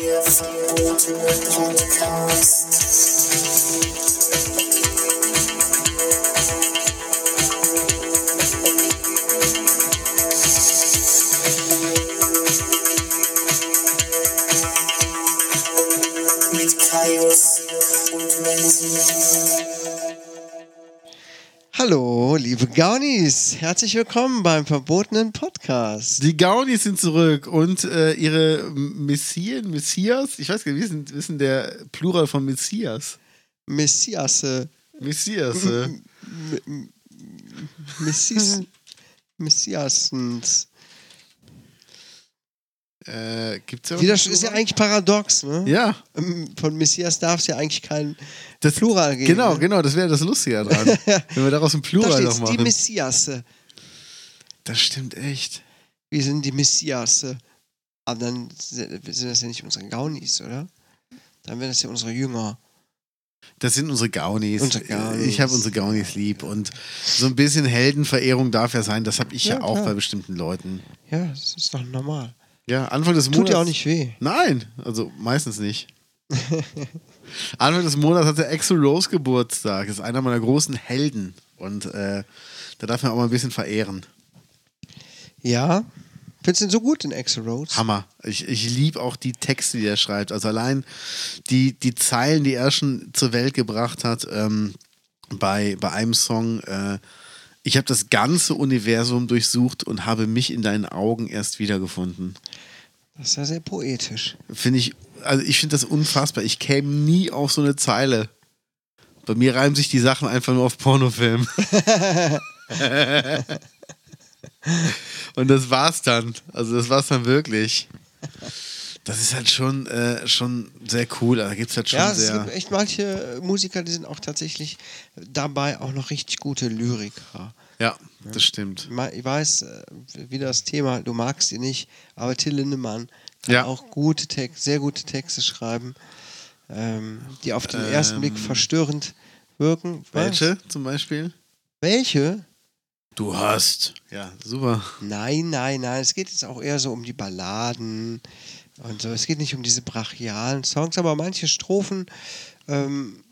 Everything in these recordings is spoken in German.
Der verbotene Gaunis, herzlich willkommen beim verbotenen Podcast. Die Gaunis sind zurück und äh, ihre Messien, Messias, ich weiß gar nicht, wie ist denn, wie ist denn der Plural von Messias? Messiasse, Messias. Äh, Messis, Messiassens. Äh, gibt's ja Wie das ist ja eigentlich paradox, ne? Ja, Ähm, Von Messias darf es ja eigentlich kein das, Plural geben. Genau, ne? genau, das wäre das Lustige daran. wenn wir daraus ein Da Plural noch steht's, die machen. Messiasse. Das stimmt echt. Wir sind die Messiasse. Aber dann sind sind das ja nicht unsere Gaunis, oder? Dann wären das ja unsere Jünger. Das sind unsere Gaunis. Unsere Gaunis. Ich habe unsere Gaunis lieb und so ein bisschen Heldenverehrung darf ja sein. Das habe ich ja, Ja, auch klar. bei bestimmten Leuten. Ja, das ist doch normal. Ja, Anfang des Monats. Tut ja auch nicht weh. Nein, also meistens nicht. Anfang des Monats hat der Axel Rose Geburtstag. Das ist einer meiner großen Helden. Und äh, da darf man auch mal ein bisschen verehren. Ja. Findest du den so gut, den Axel Rhodes? Hammer. Ich, ich liebe auch die Texte, die er schreibt. Also allein die, die Zeilen, die er schon zur Welt gebracht hat, ähm, bei, bei einem Song. Äh, ich habe das ganze Universum durchsucht und habe mich in deinen Augen erst wiedergefunden. Das ist ja sehr poetisch. Finde ich, also ich finde das unfassbar. Ich käme nie auf so eine Zeile. Bei mir reimen sich die Sachen einfach nur auf Pornofilm. Und das war's dann. Also das war's dann wirklich. Das ist halt schon, äh, schon sehr cool. Da gibt es halt schon ja, es sehr. gibt echt manche Musiker, die sind auch tatsächlich dabei auch noch richtig gute Lyriker. Ja, das stimmt. Ich weiß, äh, wie das Thema, du magst ihn nicht, aber Till Lindemann kann Ja. auch gute Text, sehr gute Texte schreiben, ähm, die auf den ersten Ähm, Blick verstörend wirken. Was? Welche zum Beispiel? Welche? Du hast. Ja, super. Nein, nein, nein. Es geht jetzt auch eher so um die Balladen und so. Es geht nicht um diese brachialen Songs, aber manche Strophen ähm,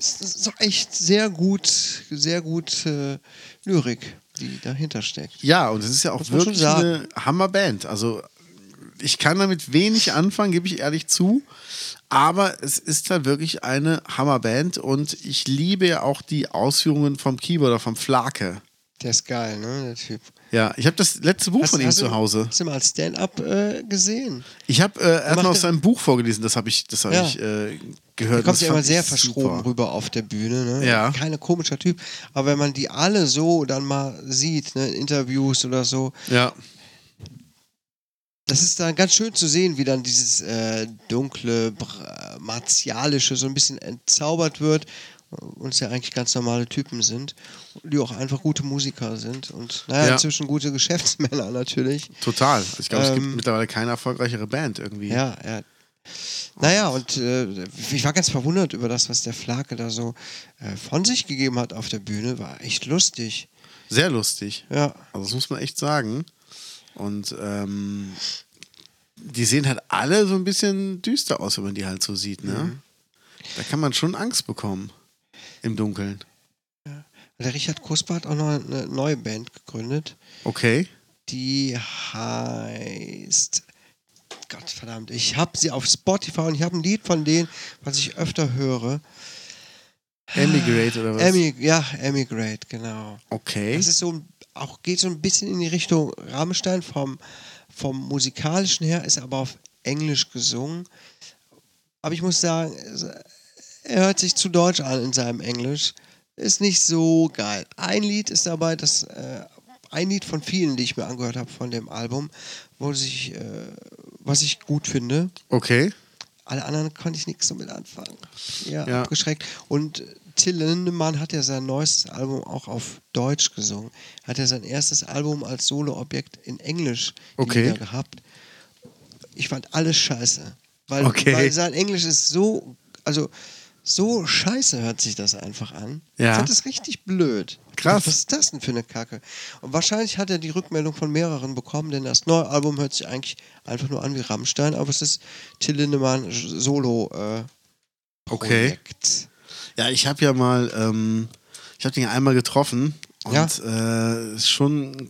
es ist echt sehr gut, sehr gut äh, Lyrik, die dahinter steckt. Ja, und es ist ja auch wirklich eine Hammerband. Also ich kann damit wenig anfangen, gebe ich ehrlich zu. Aber es ist da wirklich eine Hammerband und ich liebe ja auch die Ausführungen vom Keyboarder, vom Flake. Der ist geil, ne, der Typ. Ja, ich habe das letzte Buch Hast- von ihm zu Hause. Hast du mal als Stand-up äh, gesehen? Ich habe äh, erstmal aus seinem Buch vorgelesen, das habe ich, das hab Ja. ich äh, gehört. kommt das ja immer sehr verschroben super. rüber auf der Bühne. Ne? Ja. Keine komischer Typ. Aber wenn man die alle so dann mal sieht, ne, in Interviews oder so, Ja, das ist dann ganz schön zu sehen, wie dann dieses äh, dunkle, martialische so ein bisschen entzaubert wird und es ja eigentlich ganz normale Typen sind, die auch einfach gute Musiker sind und naja, Ja. inzwischen gute Geschäftsmänner natürlich. total. Ich glaube, es Ähm, gibt mittlerweile keine erfolgreichere Band irgendwie. Ja, ja. Naja, und äh, ich war ganz verwundert über das, was der Flake da so äh, von sich gegeben hat auf der Bühne. War echt lustig. Sehr lustig. Ja. Also das muss man echt sagen. Und ähm, die sehen halt alle so ein bisschen düster aus, wenn man die halt so sieht, ne? Mhm. Da kann man schon Angst bekommen. Im Dunkeln. Der Richard Kusper hat auch noch eine neue Band gegründet. Okay. Die heißt. Gott verdammt, ich habe sie auf Spotify und ich habe ein Lied von denen, was ich öfter höre. Emigrate oder was? Emi, ja, Emigrate, genau. Okay. Das ist so auch geht so ein bisschen in die Richtung Rammstein vom, vom musikalischen her, ist aber auf Englisch gesungen. Aber ich muss sagen, er hört sich zu deutsch an in seinem Englisch. Ist nicht so geil. Ein Lied ist dabei, das äh, ein Lied von vielen, die ich mir angehört habe von dem Album, wo sich, äh, was ich gut finde. Okay. Alle anderen konnte ich nichts damit anfangen. Ja, Ja. abgeschreckt. Und Till Lindemann hat ja sein neuestes Album auch auf Deutsch gesungen. Hat ja sein erstes Album als Soloobjekt in Englisch Okay. Gehabt. Ich fand alles scheiße. Weil, Okay. weil sein Englisch ist so, also so scheiße hört sich das einfach an. Ja. Ich fand das richtig blöd. Krass. Was ist das denn für eine Kacke? Und wahrscheinlich hat er die Rückmeldung von mehreren bekommen, denn das neue Album hört sich eigentlich einfach nur an wie Rammstein, aber es ist Till Lindemann Solo äh, Okay. Projekt. Ja, ich habe ja mal, ähm, ich habe den ja einmal getroffen und Ja. äh, ist schon ein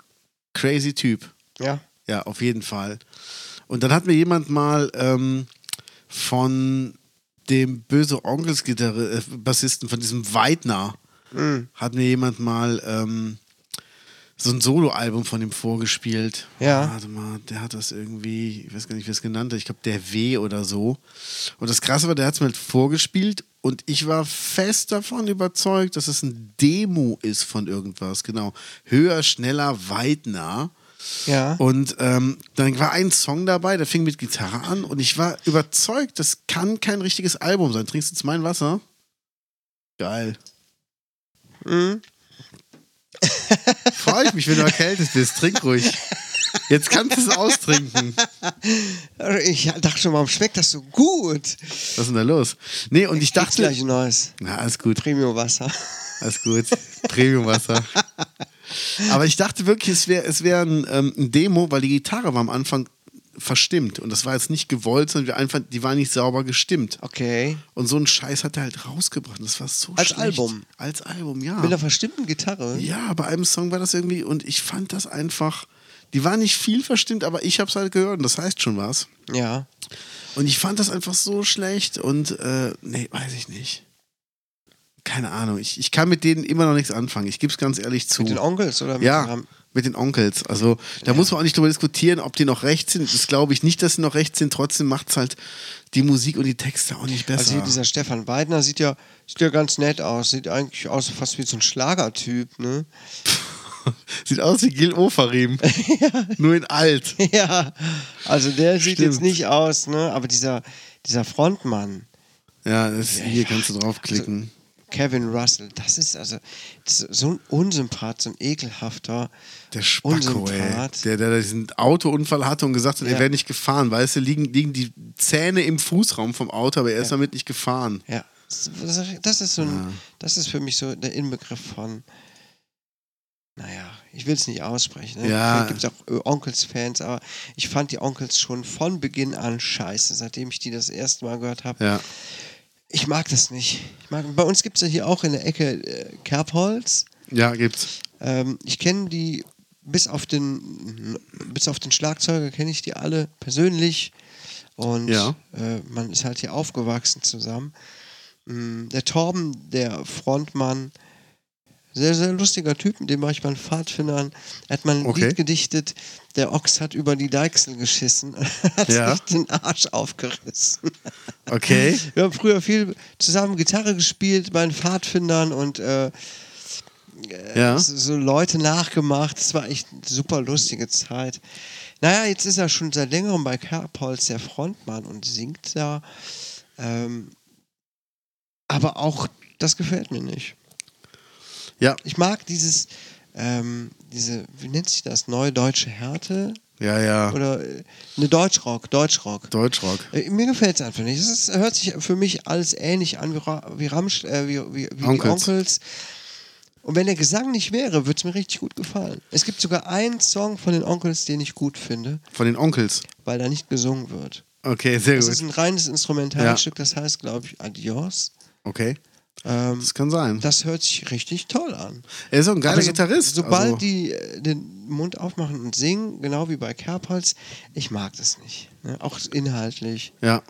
crazy Typ. Ja. Ja, auf jeden Fall. Und dann hat mir jemand mal ähm, von dem böse Onkels Gitarre, äh, Bassisten, von diesem Weidner, Mhm. hat mir jemand mal ähm, so ein Soloalbum von ihm vorgespielt. Ja. Warte mal, der hat das irgendwie, ich weiß gar nicht, wie es genannt hat, ich glaube der W oder so. Und das Krasse war, der hat es mir halt vorgespielt und ich war fest davon überzeugt, dass es ein Demo ist von irgendwas. Genau. Höher, schneller, weitner. Ja. Und ähm, dann war ein Song dabei, der fing mit Gitarre an und ich war überzeugt, das kann kein richtiges Album sein. Trinkst du jetzt mein Wasser? Geil. Mhm. Freue ich mich, wenn du erkältet bist. Trink ruhig. Jetzt kannst du es austrinken. Ich dachte schon, warum schmeckt das so gut? Was ist denn da los? Nee, und ich Kriegst dachte. gleich ein neues Na, alles gut, Premium-Wasser. alles gut. Premiumwasser. Aber ich dachte wirklich, es wäre es wär ein, ähm, ein Demo, weil die Gitarre war am Anfang verstimmt. Und das war jetzt nicht gewollt, sondern wir einfach, die war nicht sauber gestimmt. Okay. Und so einen Scheiß hat er halt rausgebracht. Das war so Als schlecht. Album? Als Album, ja. Mit einer verstimmten Gitarre. Ja, bei einem Song war das irgendwie, und ich fand das einfach, die war nicht viel verstimmt, aber ich hab's halt gehört und das heißt schon was. Ja. Und ich fand das einfach so schlecht und, äh, nee, weiß ich nicht. Keine Ahnung, ich, ich kann mit denen immer noch nichts anfangen, ich gebe es ganz ehrlich zu. Mit den Onkels oder mit ja, den mit den Onkels. Also da muss man auch nicht drüber diskutieren, ob die noch recht sind. Das glaube ich nicht, dass sie noch recht sind. Trotzdem macht's halt die Musik und die Texte auch nicht besser. Also dieser Stefan Weidner sieht ja, sieht ja ganz nett aus. Sieht eigentlich aus fast wie so ein Schlagertyp, ne? Sieht aus wie Gil Ofarim. Nur in alt. ja. Also der sieht Stimmt. jetzt nicht aus, ne? Aber dieser, dieser Frontmann, Ja, das, hier kannst du draufklicken. Kevin Russell, das ist also so ein Unsympath, so ein ekelhafter Der Spacko, ey. Unsympath. Der, der diesen Autounfall hatte und gesagt hat, er Ja. wäre nicht gefahren. Weißt du, liegen, liegen die Zähne im Fußraum vom Auto, aber er ist damit nicht gefahren. Ja, das, ist so ein, das ist für mich so der Inbegriff von, naja, ich will es nicht aussprechen. Ne? Ja. Gibt es auch äh, Onkels-Fans, aber ich fand die Onkels schon von Beginn an scheiße, seitdem ich die das erste Mal gehört habe. Ja. Ich mag das nicht. Ich mag, bei uns gibt es ja hier auch in der Ecke äh, Kerbholz. Ja, gibt's. Ähm, ich kenne die bis auf den bis auf den Schlagzeuger kenne ich die alle persönlich und Ja. äh, man ist halt hier aufgewachsen zusammen. Mm, Der Torben, der Frontmann, sehr, sehr lustiger Typ, mit dem war ich bei den Pfadfindern. Er hat mal ein Okay. Lied gedichtet, der Ochs hat über die Deichsel geschissen, hat Ja. sich den Arsch aufgerissen. Okay. Wir haben früher viel zusammen Gitarre gespielt bei den Pfadfindern und äh, Ja. so- Leute nachgemacht. Das war echt eine super lustige Zeit. Naja, jetzt ist er schon seit längerem bei Kerbholz der Frontmann und singt da. Ähm, aber auch das gefällt mir nicht. Ja, Ich mag dieses, ähm, diese, wie nennt sich das, neue deutsche Härte? ja, ja. Oder äh, eine Deutschrock, Deutschrock. Deutschrock. Äh, Mir gefällt es einfach nicht. Es hört sich für mich alles ähnlich an wie, wie, Ramsch, äh, wie, wie, wie Onkels. die Onkels. Und wenn der Gesang nicht wäre, würde es mir richtig gut gefallen. Es gibt sogar einen Song von den Onkels, den ich gut finde, Von den Onkels. weil da nicht gesungen wird. Okay, sehr Das gut. ist ein reines Instrumentalstück, das heißt, glaube ich, Adios. Okay. Ähm, Das kann sein. das hört sich richtig toll an. Er ist auch ein geiler so, Gitarrist. Sobald also, die äh, den Mund aufmachen und singen, genau wie bei Kerbholz, ich mag das nicht. Ne? Auch inhaltlich. Ja.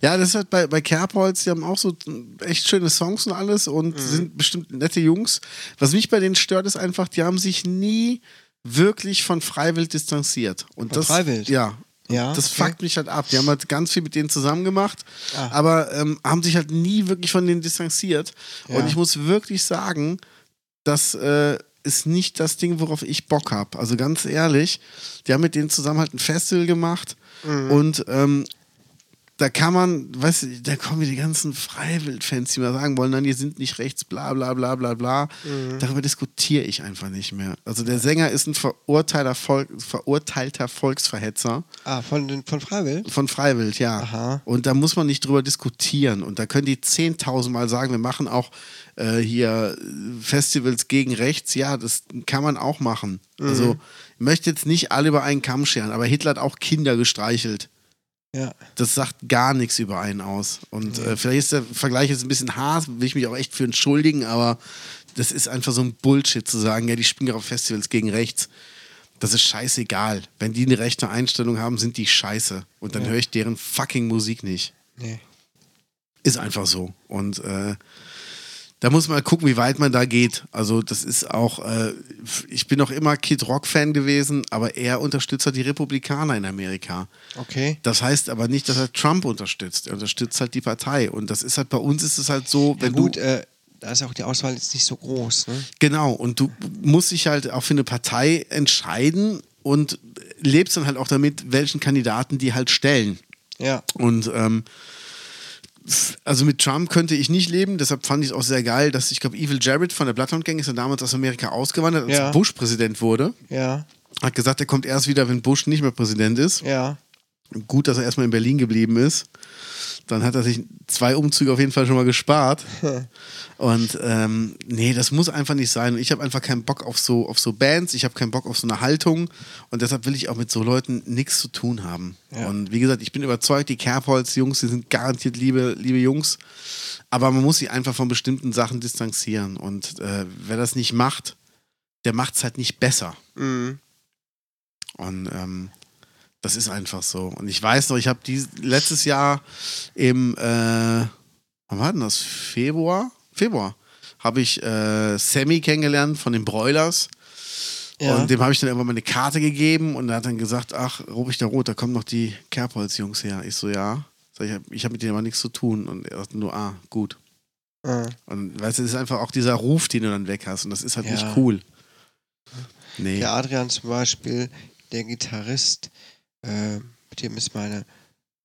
Ja, das ist halt bei, bei Kerbholz, die haben auch so echt schöne Songs und alles Mhm. und sind bestimmt nette Jungs. Was mich bei denen stört, ist einfach, die haben sich nie wirklich von Freiwild distanziert. Und Von das, Freiwild? Ja. Ja, Das okay. fuckt mich halt ab. Die haben halt ganz viel mit denen zusammen gemacht, Ah. aber ähm, haben sich halt nie wirklich von denen distanziert. Ja. Und ich muss wirklich sagen, das äh, ist nicht das Ding, worauf ich Bock habe. Also ganz ehrlich, die haben mit denen zusammen halt ein Festival gemacht Mhm. und ähm, da kann man, weißt du, da kommen die ganzen Freiwild-Fans, die mal sagen wollen, nein, die sind nicht rechts, bla bla bla bla bla. Mhm. Darüber diskutiere ich einfach nicht mehr. Also der Sänger ist ein verurteilter, Volk, verurteilter Volksverhetzer Ah, von, von Freiwill? von Freiwild, ja. Aha. Und da muss man nicht drüber diskutieren. Und da können die 10.000 Mal sagen, wir machen auch äh, hier Festivals gegen rechts. Ja, das kann man auch machen. Mhm. Also ich möchte jetzt nicht alle über einen Kamm scheren, aber Hitler hat auch Kinder gestreichelt. Ja. Das sagt gar nichts über einen aus. Und äh, vielleicht ist der Vergleich jetzt ein bisschen hart, will ich mich auch echt für entschuldigen, aber das ist einfach so ein Bullshit zu sagen, ja, die spielen ja auf Festivals gegen rechts. Das ist scheißegal. Wenn die eine rechte Einstellung haben, sind die scheiße. Und dann höre ich deren fucking Musik nicht. Nee. Ist einfach so. Und äh, da muss man gucken, wie weit man da geht. Also, das ist auch, äh, ich bin auch immer Kid Rock-Fan gewesen, aber er unterstützt halt die Republikaner in Amerika. Okay. Das heißt aber nicht, dass er Trump unterstützt. Er unterstützt halt die Partei. Und das ist halt bei uns ist es halt so, Ja, wenn gut, du. äh, da ist auch die Auswahl jetzt nicht so groß. Ne? Genau, und du musst dich halt auch für eine Partei entscheiden und lebst dann halt auch damit, welchen Kandidaten die halt stellen. Ja. Und ähm, also mit Trump könnte ich nicht leben, deshalb fand ich es auch sehr geil, dass ich glaube, Evil Jared von der Bloodhound Gang ist ja damals aus Amerika ausgewandert, als Ja. Bush Präsident wurde. Ja. Hat gesagt, er kommt erst wieder, wenn Bush nicht mehr Präsident ist. Ja. Gut, dass er erstmal in Berlin geblieben ist. Dann hat er sich zwei Umzüge auf jeden Fall schon mal gespart. Und ähm, nee, das muss einfach nicht sein. Und ich habe einfach keinen Bock auf so, auf so Bands, ich habe keinen Bock auf so eine Haltung. Und deshalb will ich auch mit so Leuten nichts zu tun haben. Ja. Und wie gesagt, ich bin überzeugt, die Kerbholz-Jungs, die sind garantiert liebe, liebe Jungs. Aber man muss sich einfach von bestimmten Sachen distanzieren. Und äh, wer das nicht macht, der macht es halt nicht besser. Mhm. Und ähm, das ist einfach so. Und ich weiß noch, ich habe letztes Jahr im, äh, wann war denn das? Februar? Februar. Habe ich äh, Sammy kennengelernt von den Broilers. Ja. Und dem habe ich dann irgendwann mal eine Karte gegeben und er hat dann gesagt, ach, Rubik der Rot, da kommen noch die Kerbholz-Jungs her. Ich so, ja. Ich habe ich hab mit denen aber nichts zu tun. Und er sagte nur, ah, gut. Ah. Und weißt du, das ist einfach auch dieser Ruf, den du dann weg hast. Und das ist halt Ja. nicht cool. Nee. Der Adrian zum Beispiel, der Gitarrist, äh, mit dem ist meine,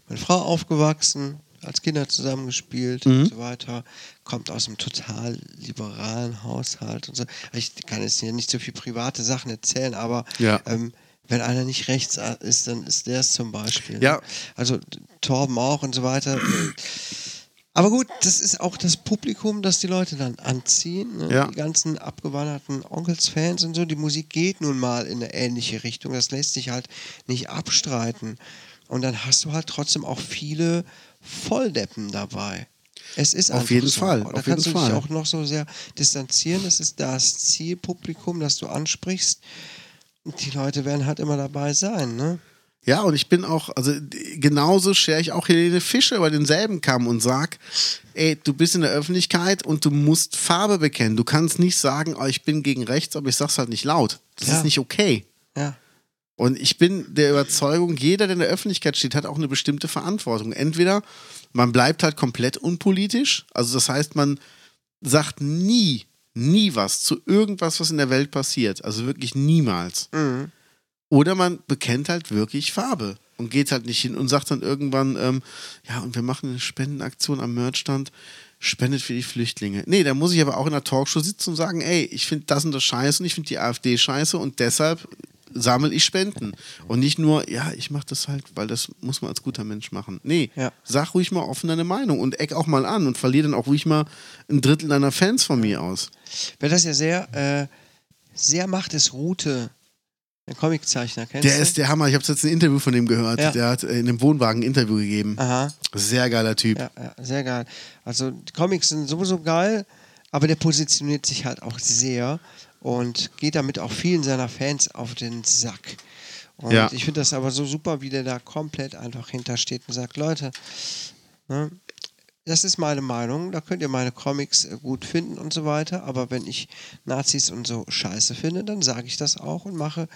meine Frau aufgewachsen, als Kinder zusammengespielt Mhm. und so weiter, kommt aus einem total liberalen Haushalt und so. Ich kann jetzt hier nicht so viel private Sachen erzählen, aber Ja. ähm, wenn einer nicht rechts ist, dann ist der es zum Beispiel. Ja. Also Torben auch und so weiter. Aber gut, das ist auch das Publikum, das die Leute dann anziehen. Ne? Ja. Die ganzen abgewanderten Onkels-Fans und so. Die Musik geht nun mal in eine ähnliche Richtung. Das lässt sich halt nicht abstreiten. Und dann hast du halt trotzdem auch viele Volldeppen dabei. Es ist Auf jeden so. Fall, da auf kannst jeden du dich Fall. auch noch so sehr distanzieren. Das ist das Zielpublikum, das du ansprichst. Die Leute werden halt immer dabei sein, ne? Ja, und ich bin auch, also genauso schere ich auch Helene Fischer über denselben Kamm und sag, ey, du bist in der Öffentlichkeit und du musst Farbe bekennen. Du kannst nicht sagen, oh, ich bin gegen rechts, aber ich sag's halt nicht laut. Das Ja. ist nicht okay. Ja. Und ich bin der Überzeugung, jeder, der in der Öffentlichkeit steht, hat auch eine bestimmte Verantwortung. Entweder man bleibt halt komplett unpolitisch, also das heißt, man sagt nie, nie was zu irgendwas, was in der Welt passiert. Also wirklich niemals. Mhm. Oder man bekennt halt wirklich Farbe und geht halt nicht hin und sagt dann irgendwann, ähm, ja, und wir machen eine Spendenaktion am Merchstand, spendet für die Flüchtlinge. Nee, da muss ich aber auch in der Talkshow sitzen und sagen, ey, ich finde das und das scheiße und ich finde die AfD scheiße und deshalb sammle ich Spenden. Und nicht nur, ja, ich mache das halt, weil das muss man als guter Mensch machen. Nee, Ja. sag ruhig mal offen deine Meinung und eck auch mal an und verlier dann auch ruhig mal ein Drittel deiner Fans von mir aus. Wer das ja sehr, äh, sehr macht, ist Rute. Der Comiczeichner, kennst Der du? ist der Hammer. Ich habe jetzt ein Interview von dem gehört. Ja. Der hat in einem Wohnwagen ein Interview gegeben. Aha, Sehr geiler Typ. ja, ja, sehr geil. Also die Comics sind sowieso geil, aber der positioniert sich halt auch sehr und geht damit auch vielen seiner Fans auf den Sack. Und Ja. ich finde das aber so super, wie der da komplett einfach hintersteht und sagt, Leute, ne, das ist meine Meinung, da könnt ihr meine Comics äh, gut finden und so weiter, aber wenn ich Nazis und so scheiße finde, dann sage ich das auch und mache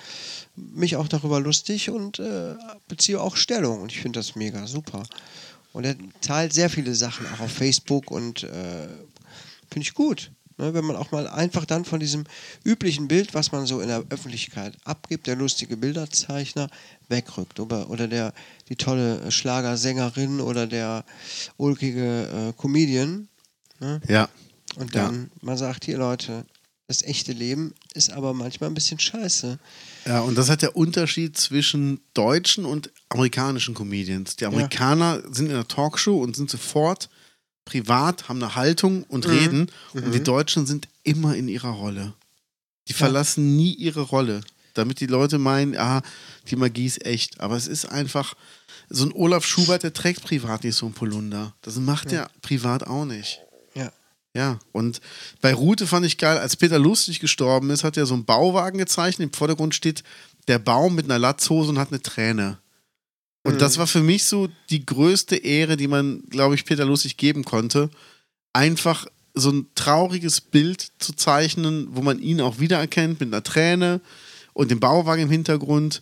mich auch darüber lustig und äh, beziehe auch Stellung und ich finde das mega super. Und er teilt sehr viele Sachen auch auf Facebook und äh, finde ich gut. Ne, wenn man auch mal einfach dann von diesem üblichen Bild, was man so in der Öffentlichkeit abgibt, der lustige Bilderzeichner, wegrückt. Oder, oder der, die tolle Schlagersängerin oder der ulkige äh, Comedian. Ne? Ja. Und Ja. dann, man sagt, hier Leute, das echte Leben ist aber manchmal ein bisschen scheiße. Ja, und das hat der Unterschied zwischen deutschen und amerikanischen Comedians. Die Amerikaner sind in der Talkshow und sind sofort privat, haben eine Haltung und reden. Und die Deutschen sind immer in ihrer Rolle. Die verlassen nie ihre Rolle. Damit die Leute meinen, ah, die Magie ist echt. Aber es ist einfach, so ein Olaf Schubert, der trägt privat nicht so ein Polunder. Das macht er privat auch nicht. Ja. Ja, und bei Rute fand ich geil, als Peter Lustig gestorben ist, hat er so einen Bauwagen gezeichnet. Im Vordergrund steht der Baum mit einer Latzhose und hat eine Träne. Und das war für mich so die größte Ehre, die man, glaube ich, Peter Lustig geben konnte. Einfach so ein trauriges Bild zu zeichnen, wo man ihn auch wiedererkennt mit einer Träne und dem Bauwagen im Hintergrund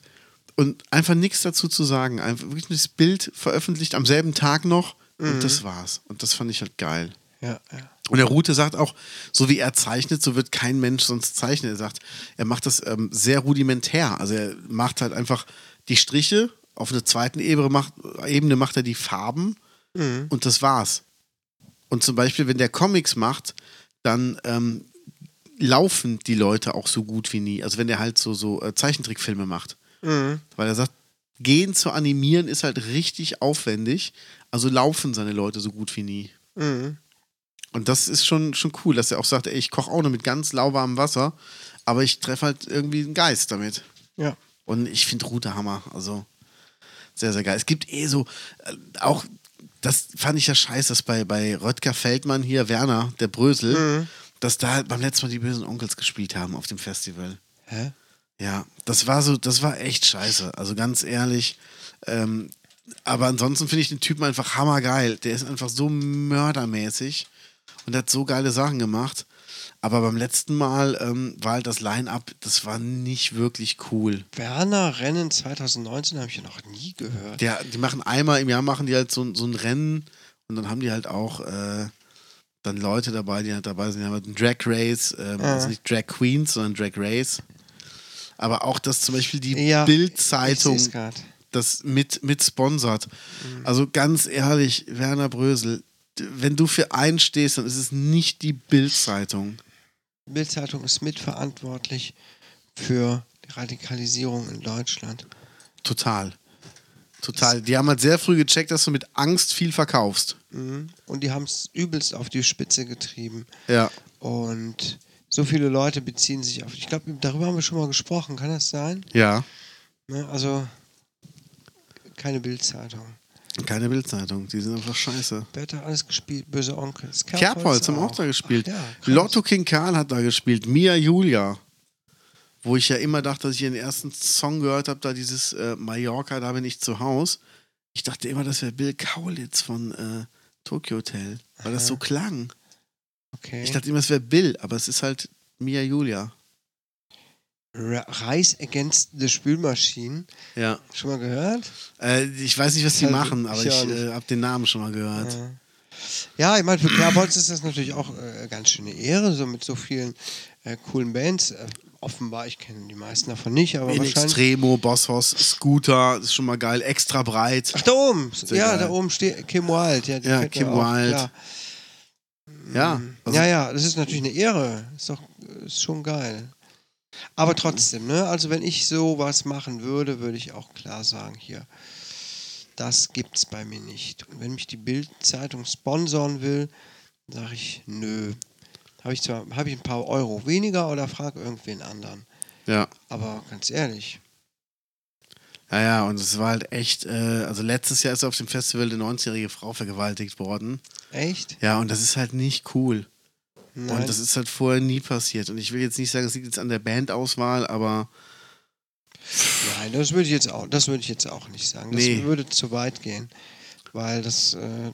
und einfach nichts dazu zu sagen. Einfach wirklich das Bild veröffentlicht am selben Tag noch und das war's. Und das fand ich halt geil. Ja, ja. Und der Rute sagt auch, so wie er zeichnet, so wird kein Mensch sonst zeichnen. Er sagt, er macht das ähm, sehr rudimentär. Also er macht halt einfach die Striche, auf einer zweiten Ebene macht, Ebene macht er die Farben und das war's. Und zum Beispiel, wenn der Comics macht, dann ähm, laufen die Leute auch so gut wie nie. Also wenn der halt so, so äh, Zeichentrickfilme macht. Weil er sagt, gehen zu animieren ist halt richtig aufwendig. Also laufen seine Leute so gut wie nie. Mhm. Und das ist schon, schon cool, dass er auch sagt, ey, ich koche auch nur mit ganz lauwarmem Wasser, aber ich treffe halt irgendwie einen Geist damit. Ja. Und ich finde Rute Hammer. Also sehr, sehr geil. Es gibt eh so, äh, auch, das fand ich ja scheiße, dass bei, bei Röttger Feldmann hier, Werner, der Brösel, dass da beim letzten Mal die bösen Onkels gespielt haben auf dem Festival. Hä? Ja, das war so, das war echt scheiße. Also ganz ehrlich. Ähm, aber ansonsten finde ich den Typen einfach hammergeil. Der ist einfach so mördermäßig und hat so geile Sachen gemacht. Aber beim letzten Mal ähm, war halt das Line-Up, das war nicht wirklich cool. Werner Rennen 2019 habe ich ja noch nie gehört. Der, die machen einmal im Jahr machen die halt so, so ein Rennen und dann haben die halt auch äh, dann Leute dabei, die halt dabei sind. Die haben halt einen Drag Race, ähm, also nicht Drag Queens, sondern Drag Race. Aber auch, dass zum Beispiel die Ja, Bild-Zeitung das mit, mit sponsert. Also ganz ehrlich, Werner Brösel, wenn du für einen stehst, dann ist es nicht die Bild-Zeitung. Bildzeitung ist mitverantwortlich für die Radikalisierung in Deutschland. Total. Total. Die haben halt sehr früh gecheckt, dass du mit Angst viel verkaufst. Mhm. Und die haben es übelst auf die Spitze getrieben. Ja. Und so viele Leute beziehen sich auf. Ich glaube, darüber haben wir schon mal gesprochen. Kann das sein? Ja. Ne? Also keine Bildzeitung. Keine Bildzeitung. Die sind einfach scheiße. Wer hat da alles gespielt? Böse Onkels. Kerbholz haben auch da gespielt. Ach, ja. Lotto King Karl hat da gespielt. Mia Julia. Wo ich ja immer dachte, dass ich ihren ersten Song gehört habe, da dieses äh, Mallorca, da bin ich zu Haus. Ich dachte immer, das wäre Bill Kaulitz von äh, Tokyo Hotel, weil das so klang. Okay. Ich dachte immer, es wäre Bill, aber es ist halt Mia Julia. Rise Against the Spülmaschinen. Ja. Schon mal gehört? Äh, ich weiß nicht, was die Ja, machen, aber ich ich äh, habe den Namen schon mal gehört. Ja, ich meine, für Kerbholz ist das natürlich auch äh, ganz schöne Ehre, so mit so vielen äh, coolen Bands. Äh, offenbar, ich kenne die meisten davon nicht, aber In wahrscheinlich. Extremo, Bosshaus, Scooter, das ist schon mal geil, extra breit. Ach, da oben! Sehr ja, geil. da oben steht Kim Wilde. Ja, Ja, Kim man auch, Wilde. klar. Ja, also, ja, ja, das ist natürlich eine Ehre. Ist doch ist schon geil. Aber trotzdem, ne? Also wenn ich sowas machen würde, würde ich auch klar sagen, hier, das gibt's bei mir nicht. Und wenn mich die Bild-Zeitung sponsoren will, sage ich, nö. Habe ich zwar habe ich ein paar Euro weniger oder frage irgendwen anderen. ja. Aber ganz ehrlich, Ja, ja, und es war halt echt, äh, also letztes Jahr ist auf dem Festival eine 90-jährige Frau vergewaltigt worden. echt? Ja, und das ist halt nicht cool. Nein. Und das ist halt vorher nie passiert. Und ich will jetzt nicht sagen, es liegt jetzt an der Bandauswahl, aber Nein, das würde ich jetzt auch, das würde ich jetzt auch nicht sagen. Das Nee. würde zu weit gehen. Weil das äh,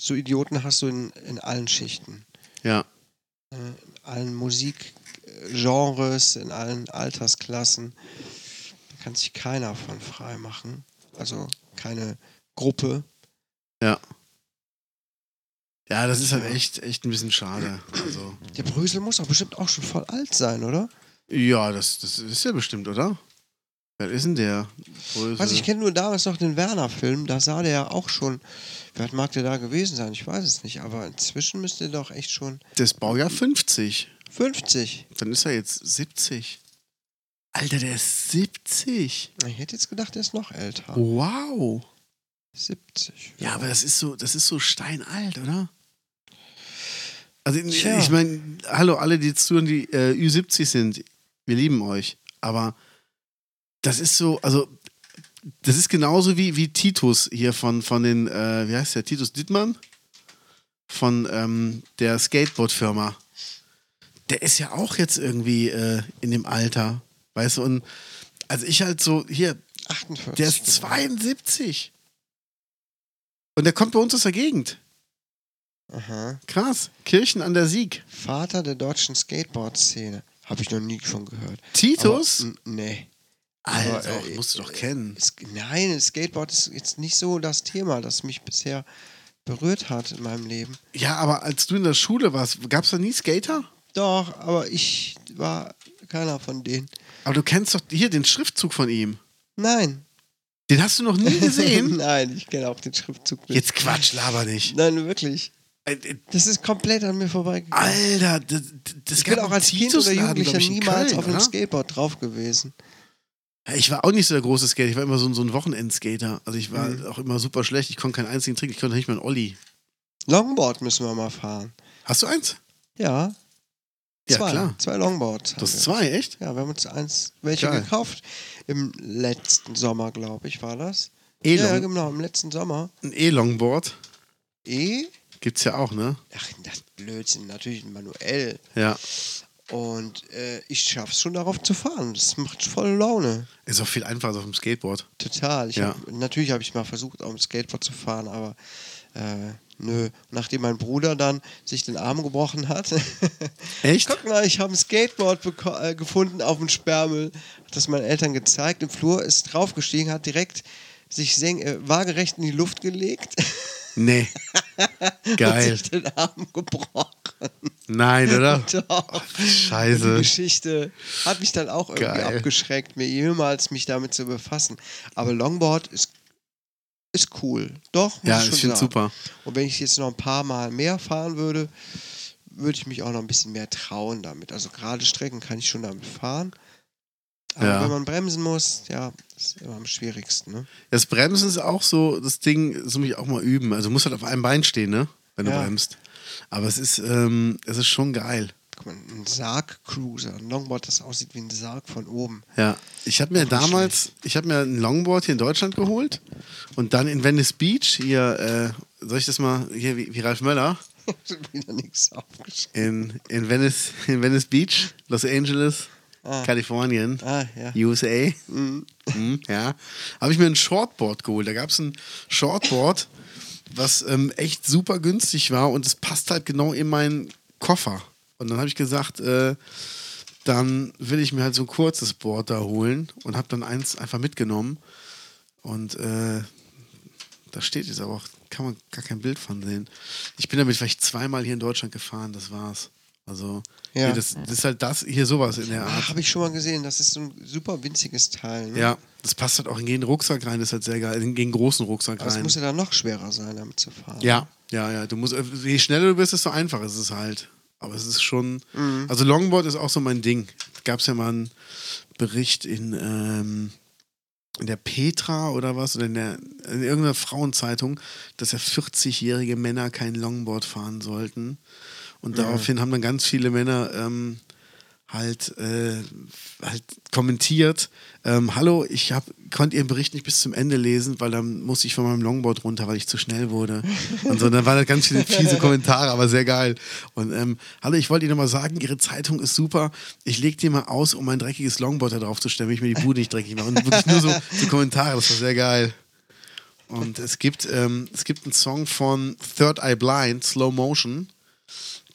so Idioten hast du in, in allen Schichten. ja, in allen Musikgenres, in allen Altersklassen. Da kann sich keiner von frei machen. Also keine Gruppe. ja. Ja, das ist halt echt, echt ein bisschen schade. Also, Der Brösel muss doch bestimmt auch schon voll alt sein, oder? ja, das, das ist ja bestimmt, oder? Wer ist denn der? Brösel? Weiß ich kenne nur damals noch den Werner-Film, da sah der ja auch schon. Alt mag der da gewesen sein? Ich weiß es nicht, aber inzwischen müsste der doch echt schon Das Baujahr 50. 50. Dann ist er jetzt 70. Alter, der ist 70. Ich hätte jetzt gedacht, der ist noch älter. Wow. 70. Ja, aber das ist so, das ist so steinalt, oder? Also Tja. ich meine, hallo, alle, die jetzt zuhören, die äh, Ü70 sind, wir lieben euch. Aber das ist so, also das ist genauso wie, wie Titus hier von, von den, äh, wie heißt der, Titus Dittmann? Von ähm, der Skateboard-Firma. Der ist ja auch jetzt irgendwie äh, in dem Alter, weißt du, und also ich halt so, hier, 48. der ist 72. Und der kommt bei uns aus der Gegend. Aha. Krass. Kirchen an der Sieg. Vater der deutschen Skateboard-Szene. Habe ich noch nie von gehört. Titus? Aber, nee. Alter, aber, äh, musst du doch kennen. Es, nein, Skateboard ist jetzt nicht so das Thema, das mich bisher berührt hat in meinem Leben. Ja, aber als du in der Schule warst, gab es da nie Skater? Doch, aber ich war keiner von denen. Aber du kennst doch hier den Schriftzug von ihm. Nein. Den hast du noch nie gesehen? Nein, ich kenne auch den Schriftzug nicht. Jetzt Quatsch, laber nicht. Nein, wirklich. Äh, äh, Das ist komplett an mir vorbeigegangen. Alter, das, das ich bin auch als Kind oder Jugendlicher niemals Köln, auf einem? Skateboard drauf gewesen. Ja, Ich war auch nicht so der große Skater, ich war immer so, ein- so ein Wochenendskater. Also ich war Mhm. auch immer super schlecht, ich konnte keinen einzigen Trick, ich konnte nicht mal einen Olli. Longboard müssen wir mal fahren. Hast du eins? Ja. Ja, zwei. klar. Zwei Longboards. Hast wir. zwei, echt? Ja, wir haben uns eins, welche Geil. gekauft. Im letzten Sommer, glaube ich, war das. E-Long- Ja, genau, im letzten Sommer. Ein E-Longboard. E? Gibt's ja auch, ne? Ach, das Blödsinn, natürlich manuell. Ja. Und äh, ich schaff's schon darauf zu fahren. Das macht voll Laune. Ist auch viel einfacher als auf dem Skateboard. Total. Ja. hab, natürlich habe ich mal versucht, auf dem Skateboard zu fahren, aber äh, nö. Nachdem mein Bruder dann sich den Arm gebrochen hat, Echt? guck mal, ich habe ein Skateboard äh, gefunden auf dem Sperrmüll, hat das meinen Eltern gezeigt. Im Flur ist draufgestiegen, hat direkt sich äh, waagerecht in die Luft gelegt Nee. und Geil. sich den Arm gebrochen. Nein, oder? Doch. Die Scheiße. Geschichte hat mich dann auch irgendwie Geil. abgeschreckt, mir jemals mich damit zu befassen. Aber Longboard ist, ist cool. Doch, muss Ja, ich ich schon finde sagen. super. Und wenn ich jetzt noch ein paar Mal mehr fahren würde, würde ich mich auch noch ein bisschen mehr trauen damit. Also gerade Strecken kann ich schon damit fahren. Aber Ja. wenn man bremsen muss, ja, ist immer am schwierigsten. Ne? Das Bremsen ist auch so, das Ding, so mich auch mal üben. Also du musst halt auf einem Bein stehen, ne? Wenn du Ja. bremst. Aber es ist, ähm, es ist schon geil. Guck mal, ein Sarg-Cruiser, ein Longboard, das aussieht wie ein Sarg von oben. Ja. Ich habe mir damals, ich habe mir ein Longboard hier in Deutschland geholt und dann in Venice Beach, hier, äh, soll ich das mal, hier wie, wie Ralf Möller, wieder nichts aufgeschrieben. in, in, Venice, in Venice Beach, Los Angeles, Ah. Kalifornien. Ah, ja. USA. Mhm. Mhm, ja. Habe ich mir ein Shortboard geholt. Da gab es ein Shortboard, was ähm, echt super günstig war und es passt halt genau in meinen Koffer. Und dann habe ich gesagt, äh, dann will ich mir halt so ein kurzes Board da holen und habe dann eins einfach mitgenommen. Und äh, da steht jetzt aber auch, kann man gar kein Bild von sehen. Ich bin damit vielleicht zweimal hier in Deutschland gefahren, das war's. Also, Ja. hier, das, das ist halt das, hier sowas in der Ah, Art. habe ich schon mal gesehen. Das ist so ein super winziges Teil. Ne? Ja, das passt halt auch in jeden Rucksack rein, das ist halt sehr geil. In den großen Rucksack Aber rein. muss ja dann noch schwerer sein, damit zu fahren. Ja, ja, ja. Du musst, je schneller du bist, desto einfacher ist es halt. Aber es ist schon. Mhm. Also Longboard ist auch so mein Ding. Gab es ja mal einen Bericht in, ähm, in der Petra oder was, oder in, der, in irgendeiner Frauenzeitung, dass ja 40-jährige Männer kein Longboard fahren sollten. Und daraufhin haben dann ganz viele Männer ähm, halt, äh, halt kommentiert, ähm, hallo, ich hab, konnte Ihren Bericht nicht bis zum Ende lesen, weil dann musste ich von meinem Longboard runter, weil ich zu schnell wurde. Und so, dann waren da ganz viele fiese Kommentare, aber sehr geil. Und ähm, hallo, ich wollte Ihnen mal sagen, Ihre Zeitung ist super. Ich leg die mal aus, um mein dreckiges Longboard da drauf zu stellen, wenn ich mir die Bude nicht dreckig mache. Und wirklich nur so, so Kommentare, das war sehr geil. Und es gibt, ähm, es gibt einen Song von Third Eye Blind, Slow Motion.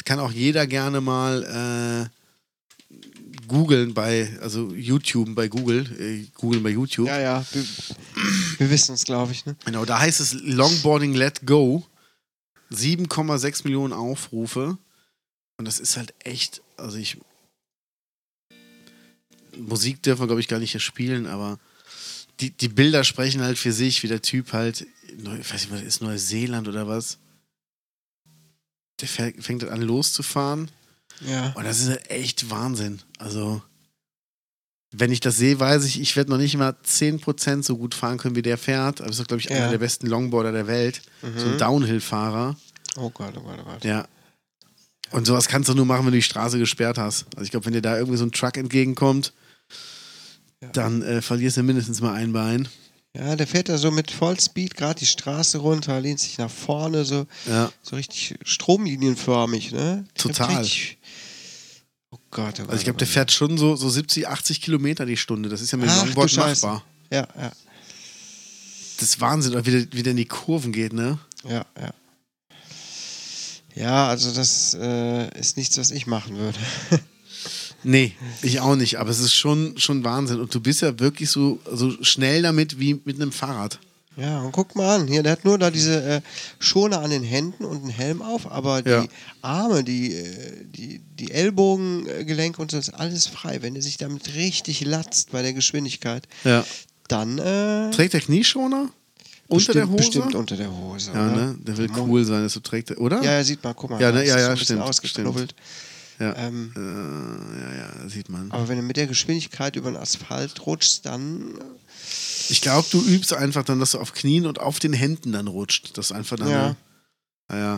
Kann auch jeder gerne mal äh, googeln bei, also YouTube bei Google, äh, googeln bei YouTube. Ja, ja. Wir, wir wissen es, glaube ich. Ne? Genau, da heißt es Longboarding Let Go. 7,6 Millionen Aufrufe. Und das ist halt echt, also ich. Musik dürfen wir, glaube ich, gar nicht hier spielen, aber die, die Bilder sprechen halt für sich, wie der Typ halt, ich weiß nicht, was ist Neuseeland oder was? Der fäng- fängt an loszufahren. Ja. Und das ist halt echt Wahnsinn. Also, wenn ich das sehe, weiß ich, ich werde noch nicht mal 10% so gut fahren können, wie der fährt. Aber das ist, glaube ich, Ja. einer der besten Longboarder der Welt. So ein Mhm. Downhill-Fahrer. Oh Gott, oh Gott, oh Gott. Ja. Und sowas kannst du nur machen, wenn du die Straße gesperrt hast. Also ich glaube, wenn dir da irgendwie so ein Truck entgegenkommt, Ja. dann äh, verlierst du mindestens mal ein Bein. Ja, der fährt da so mit Vollspeed gerade die Straße runter, lehnt sich nach vorne, so, Ja. so richtig stromlinienförmig, ne? Der Total. richtig- Oh Gott, oh Gott. Also ich glaube, oh der Gott. fährt schon so, so 70, 80 Kilometer die Stunde. Das ist ja mit dem Ach, Longboard machbar. Ja, ja, Das ist Wahnsinn, wie der, wie der in die Kurven geht, ne? ja, ja. Ja, also das äh, ist nichts, was ich machen würde. Nee, ich auch nicht, aber es ist schon, schon Wahnsinn. Und du bist ja wirklich so, so schnell damit wie mit einem Fahrrad. Ja, und guck mal an, hier, der hat nur da diese äh, Schoner an den Händen und einen Helm auf, aber die Ja. Arme, die, äh, die, die Ellbogengelenke und so ist alles frei. Wenn er sich damit richtig latzt bei der Geschwindigkeit, Ja. dann äh, Trägt der Knieschoner? Unter bestimmt, der Hose? Bestimmt unter der Hose. ja, oder? ne? Der will cool sein, dass du trägst, oder? Ja, ja, sieht man, guck mal. Ja, ne, das ja, ist ja, so ein bisschen stimmt, Ausgeknubbelt. Ja. Ähm, Äh, ja, ja, sieht man. aber wenn du mit der Geschwindigkeit über den Asphalt rutschst, dann. Ich glaube, du übst einfach dann, dass du auf Knien und auf den Händen dann rutscht. Das ist einfach dann. Ja. Ja. ja.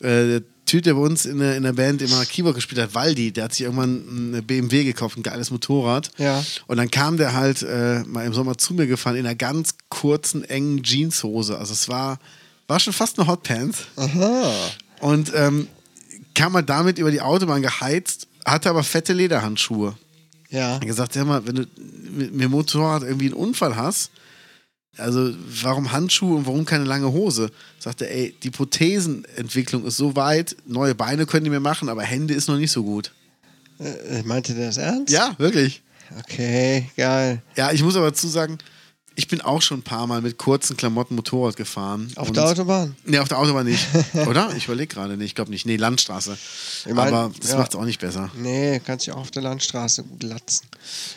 Äh, der Typ, der bei uns in der, in der Band immer Keyboard gespielt hat, Waldi, der hat sich irgendwann eine BMW gekauft, ein geiles Motorrad. Ja. Und dann kam der halt äh, mal im Sommer zu mir gefahren in einer ganz kurzen, engen Jeanshose. Also es war, war schon fast eine Hotpants. Aha. Und ähm, kam halt damit über die Autobahn geheizt, hatte aber fette Lederhandschuhe. Ja. Er gesagt, hör mal, wenn du mit mit dem Motorrad irgendwie einen Unfall hast, also warum Handschuhe und warum keine lange Hose? Sagt er, ey, die Prothesenentwicklung ist so weit, neue Beine können die mir machen, aber Hände ist noch nicht so gut. Äh, meinte der das ernst? Ja, wirklich. Okay, geil. Ja, ich muss aber dazu sagen, ich bin auch schon ein paar Mal mit kurzen Klamotten Motorrad gefahren. Auf der Autobahn? Nee, auf der Autobahn nicht. Oder? Ich überlege gerade nicht. Ich glaube nicht. Nee, Landstraße. Ich mein, aber das ja. macht es auch nicht besser. Nee, kannst dich auch auf der Landstraße gut latzen.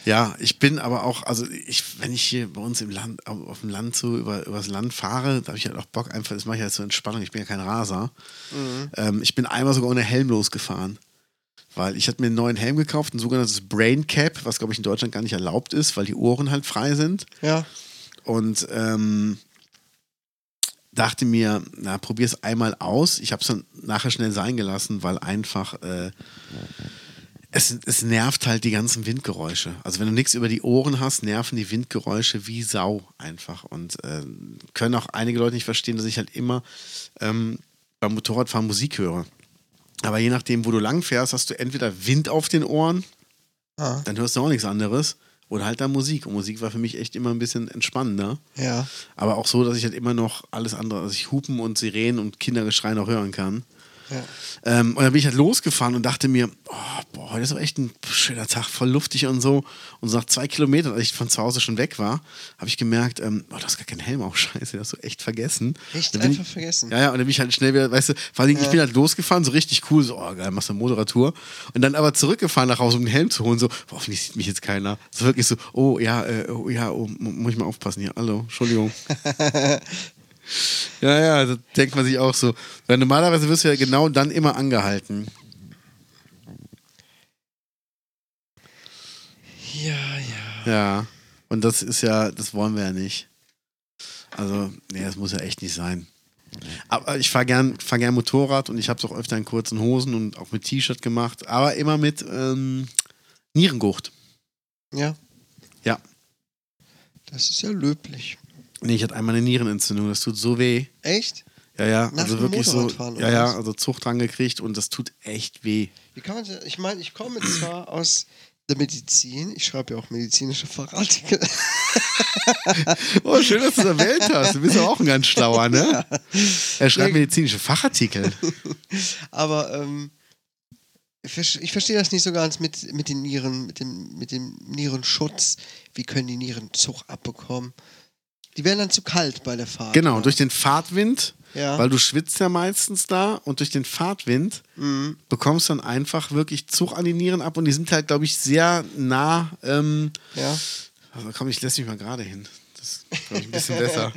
Ja, ich bin aber auch, also ich, wenn ich hier bei uns im Land, auf dem Land so über, übers Land fahre, da habe ich halt auch Bock einfach, das mache ich halt zur Entspannung, ich bin ja kein Raser. Ähm, ich bin einmal sogar ohne Helm losgefahren. Weil ich hatte mir einen neuen Helm gekauft, ein sogenanntes Brain Cap, was glaube ich in Deutschland gar nicht erlaubt ist, weil die Ohren halt frei sind. Ja. Und ähm, dachte mir, na, probier es einmal aus. Ich habe es dann nachher schnell sein gelassen, weil einfach äh, es, es nervt halt die ganzen Windgeräusche. Also wenn du nichts über die Ohren hast, nerven die Windgeräusche wie Sau einfach. Und äh, können auch einige Leute nicht verstehen, dass ich halt immer ähm, beim Motorradfahren Musik höre. Aber je nachdem, wo du lang fährst, hast du entweder Wind auf den Ohren, Ah, dann hörst du auch nichts anderes. Oder halt da Musik. Und Musik war für mich echt immer ein bisschen entspannender. ja. Aber auch so, dass ich halt immer noch alles andere, also ich Hupen und Sirenen und Kindergeschrei noch hören kann. Ja. Ähm, und dann bin ich halt losgefahren und dachte mir, oh, boah, heute ist aber echt ein schöner Tag, voll luftig und so. Und so nach zwei Kilometern, als ich von zu Hause schon weg war, habe ich gemerkt, ähm, oh, du hast gar keinen Helm auf, scheiße, das hast du echt vergessen. Echt einfach ich, vergessen. Ja, ja, und dann bin ich halt schnell wieder, weißt du, vor allem, ich bin halt losgefahren, so richtig cool, so, oh geil, machst du eine Motorradtour. Und dann aber zurückgefahren nach Hause, um den Helm zu holen, so, boah, hoffentlich sieht mich jetzt keiner. So wirklich so, oh ja, äh, oh ja, oh, mu- muss ich mal aufpassen hier, hallo, Entschuldigung. Ja, ja, da denkt man sich auch so. Weil normalerweise wirst du ja genau dann immer angehalten. Ja, ja. Ja. Und das ist ja, das wollen wir ja nicht. Also, nee, das muss ja echt nicht sein. Aber ich fahre gern, fahr gern Motorrad und ich habe es auch öfter in kurzen Hosen und auch mit T-Shirt gemacht, aber immer mit ähm, Nierengucht. Ja. Ja. Das ist ja löblich. Nee, ich hatte einmal eine Nierenentzündung, das tut so weh. Echt? Ja, ja, Nach also wirklich so. Ja, ja, also Zucht dran gekriegt und das tut echt weh. Wie kann man das? Ich meine, ich komme zwar aus der Medizin, ich schreibe ja auch medizinische Fachartikel. Oh, schön, dass du es erwähnt hast. Du bist ja auch ein ganz schlauer, ne? Er schreibt Nee. medizinische Fachartikel. Aber ähm, ich, verste- ich verstehe das nicht so ganz mit, mit den Nieren, mit dem, mit dem Nierenschutz. Wie können die Nieren Zug abbekommen? Die werden dann zu kalt bei der Fahrt. Genau, oder? durch den Fahrtwind Ja. weil du schwitzt ja meistens da und durch den Fahrtwind Mhm. bekommst dann einfach wirklich Zug an die Nieren ab und die sind halt, glaube ich, sehr nah. Ähm, Ja. also komm, ich lasse mich mal gerade hin. Das ist, glaube ich, ein bisschen besser.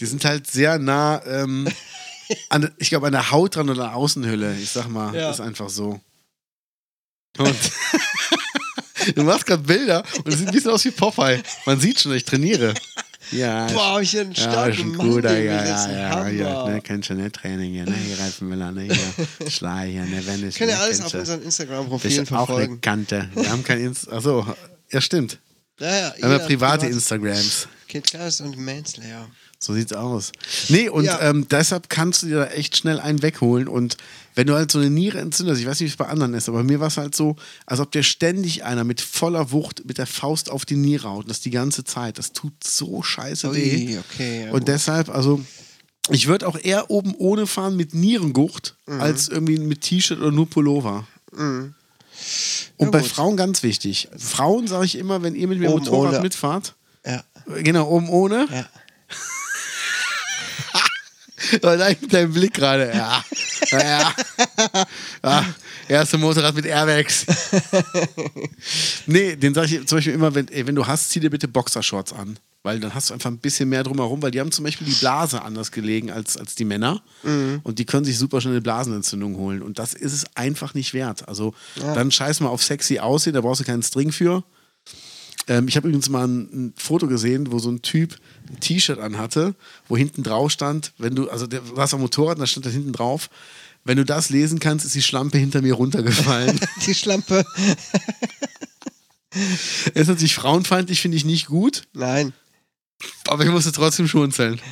Die sind halt sehr nah, ähm, an, ich glaube, an der Haut dran oder an der Außenhülle. Ich sag mal, Ja. ist einfach so. Und du machst gerade Bilder und es sieht ein bisschen aus wie Popeye. Man sieht schon, ich trainiere. Ja, Boah, hab ich einen ja, starken schon Mann gut, ja, ja, ja, ja, ne, kennst du, ne, Training hier, ne, hier Reifenmüller, ne, hier, Schlei hier, ne, wenn ich, Könnt ihr alles auf unseren Instagram-Profilen du auch eine verfolgen. Kante. Wir haben kein Inst Achso, ja, stimmt. Ja, ja, Wir haben ja jeder private privat- Instagrams. Kid Cast und Manslayer. So sieht's aus. Nee, und Ja. ähm, deshalb kannst du dir da echt schnell einen wegholen. Und wenn du halt so eine Niere entzündest, ich weiß nicht, wie es bei anderen ist, aber mir war es halt so, als ob dir ständig einer mit voller Wucht mit der Faust auf die Niere haut. Und das die ganze Zeit. Das tut so scheiße weh. Ui, okay. Ja, und gut. deshalb, also, ich würde auch eher oben ohne fahren mit Nierengucht, Mhm. als irgendwie mit T-Shirt oder nur Pullover. Und Ja, bei gut. Frauen ganz wichtig. Frauen sage ich immer, wenn ihr mit mir Oben Motorrad ohne. mitfahrt, ja, genau, oben ohne, ja. Und eigentlich dein Blick gerade. Ja. Ja, ja. ja. Erste Motorrad mit Airbags. nee, den sage ich zum Beispiel immer, wenn, ey, wenn du hast, zieh dir bitte Boxershorts an. Weil dann hast du einfach ein bisschen mehr drumherum, weil die haben zum Beispiel die Blase anders gelegen als, als die Männer. Und die können sich super schnell eine Blasenentzündung holen. Und das ist es einfach nicht wert. Also dann scheiß mal auf sexy aussehen, da brauchst du keinen String für. Ähm, ich habe übrigens mal ein, ein Foto gesehen, wo so ein Typ ein T-Shirt anhatte, wo hinten drauf stand, wenn du, also der war am Motorrad, und da stand da hinten drauf, wenn du das lesen kannst, ist die Schlampe hinter mir runtergefallen. Die Schlampe. ist natürlich frauenfeindlich, finde ich nicht gut, Nein. aber ich musste trotzdem schmunzeln.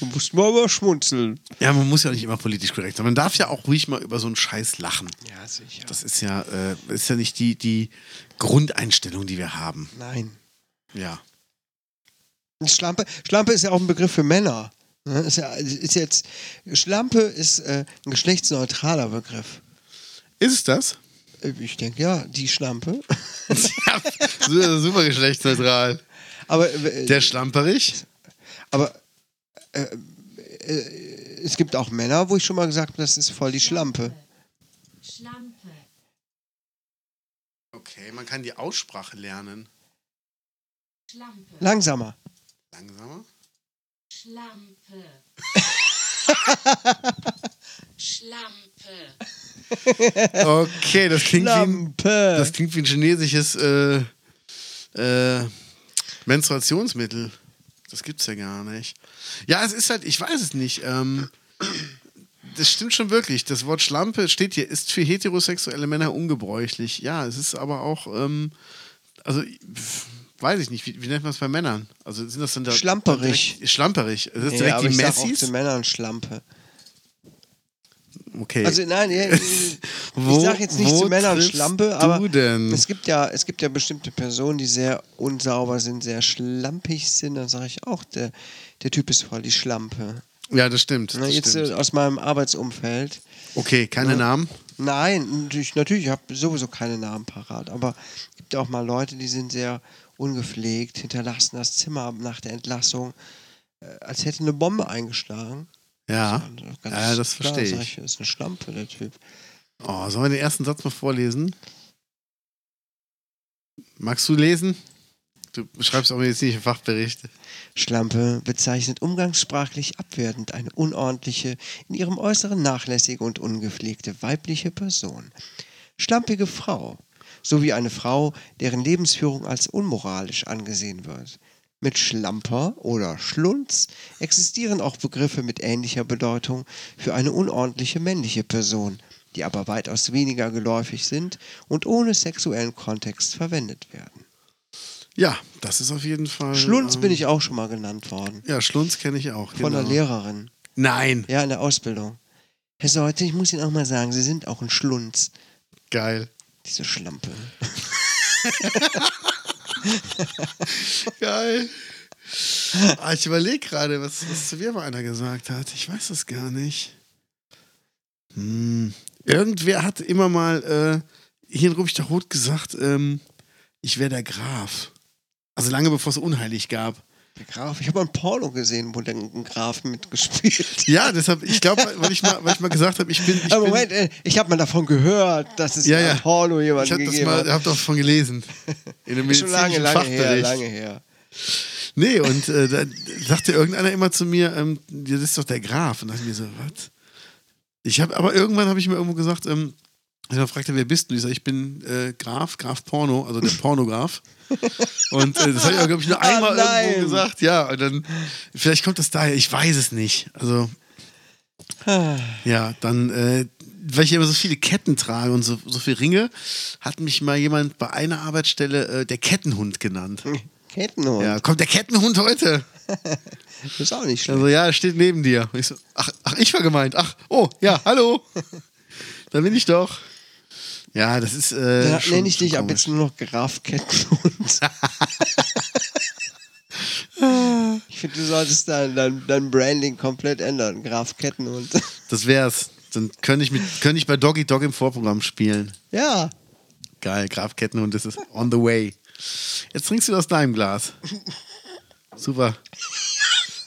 Du musst mal aber schmunzeln. Ja, man muss ja nicht immer politisch korrekt sein. Man darf ja auch ruhig mal über so einen Scheiß lachen. Ja, sicher. Das ist ja, äh, ist ja nicht die, die Grundeinstellung, die wir haben. Nein. Ja. Schlampe, Schlampe ist ja auch ein Begriff für Männer. Ne? Ist, ja, ist jetzt, Schlampe ist äh, ein geschlechtsneutraler Begriff. Ist es das? Äh, Ich denke, ja, die Schlampe. ja, super, super geschlechtsneutral. Aber, äh, Der Schlamperich? aber äh, äh, es gibt auch Männer, wo ich schon mal gesagt habe, das ist voll die Schlampe. Schlampe, Okay, man kann die Aussprache lernen. Schlampe, Langsamer. Langsamer. Schlampe. Schlampe. Okay, das klingt, wie ein, Schlampe. das klingt wie ein chinesisches äh, äh, Menstruationsmittel. Das gibt's ja gar nicht. Ja, es ist halt, ich weiß es nicht. Ähm, das stimmt schon wirklich. Das Wort Schlampe steht hier, ist für heterosexuelle Männer ungebräuchlich. Ja, es ist aber auch, ähm, also weiß ich nicht, wie, wie nennt man es bei Männern? Also sind das dann da Schlamperig. Direkt, schlamperig. Ist Nee, direkt aber die ich sag auch Messis. zu Männern Schlampe. Okay. Also nein, ja, ich Wo- sage jetzt nicht zu Männern Schlampe, aber es gibt ja, es gibt ja bestimmte Personen, die sehr unsauber sind, sehr schlampig sind. Dann sage ich auch, der, der Typ ist voll die Schlampe. Ja, das stimmt. Ne, Das jetzt stimmt. äh, aus meinem Arbeitsumfeld. Okay, keine Namen. Nein, natürlich, natürlich ich habe sowieso keine Namen parat, aber es gibt ja auch mal Leute, die sind sehr ungepflegt, hinterlassen das Zimmer nach der Entlassung, äh, als hätte eine Bombe eingeschlagen. Ja, äh, ganz ja das klar, verstehe sag ich. Ist eine Schlampe, der Typ. Oh, sollen wir den ersten Satz mal vorlesen? Magst du lesen? Du schreibst auch medizinische Fachberichte. Schlampe bezeichnet umgangssprachlich abwertend eine unordentliche, in ihrem Äußeren nachlässige und ungepflegte weibliche Person. Schlampige Frau sowie eine Frau, deren Lebensführung als unmoralisch angesehen wird. Mit Schlamper oder Schlunz existieren auch Begriffe mit ähnlicher Bedeutung für eine unordentliche männliche Person, die aber weitaus weniger geläufig sind und ohne sexuellen Kontext verwendet werden. Ja, das ist auf jeden Fall. Schlunz ähm, bin ich auch schon mal genannt worden. Ja, Schlunz kenne ich auch. Von der genau. Lehrerin. Nein, Ja, in der Ausbildung. Herr Seute, ich muss Ihnen auch mal sagen, Sie sind auch ein Schlunz. geil. Diese Schlampe. Geil. Ah, ich überlege gerade, was, was zu mir mal einer gesagt hat. Ich weiß das gar nicht. Hm. Irgendwer hat immer mal äh, hier in Rubik Rot gesagt, ähm, ich wäre der Graf. Also lange bevor es unheilig gab. Der Graf. Ich habe mal ein Porno gesehen, wo der ein Graf mitgespielt. Ja, deshalb, ich glaube, weil ich mal, weil ich mal gesagt habe, ich bin. Ich Aber bin Moment, äh, ich habe mal davon gehört, dass es Ja, ja. ein Porno ich jemanden habe das gegeben mal, hat. hab davon gelesen. In einem schon lange, lange her, Fachbericht. lange her. Nee, und äh, da sagte irgendeiner immer zu mir, ähm, das ist doch der Graf. Und dann dachte ich mir so, was? Ich habe, aber irgendwann habe ich mir irgendwo gesagt, ähm, dann fragte er, wer bist du? Ich sage, ich bin äh, Graf, Graf Porno, also der Pornograf. und äh, das habe ich, auch, glaube ich, nur Ah, einmal nein. irgendwo gesagt. Ja, und dann, vielleicht kommt das daher, ich weiß es nicht. Also, ja, dann, äh, weil ich immer so viele Ketten trage und so, so viele Ringe, hat mich mal jemand bei einer Arbeitsstelle äh, der Kettenhund genannt. Kettenhund. Ja, kommt der Kettenhund heute? Das ist auch nicht schlecht. Also ja, er steht neben dir. Ich so, ach, ach, ich war gemeint. Ach, oh, ja, hallo. da bin ich doch. Ja, das ist. Äh, Dann schon- nenne ich dich ab jetzt nur noch Graf Kettenhund. ich finde, du solltest dein, dein, dein Branding komplett ändern. Graf Kettenhund. Das wär's. Dann könnte ich, mit, könnte ich bei Doggy Dog im Vorprogramm spielen. ja. Geil, Graf Kettenhund, das ist on the way. Jetzt trinkst du aus deinem Glas. Super.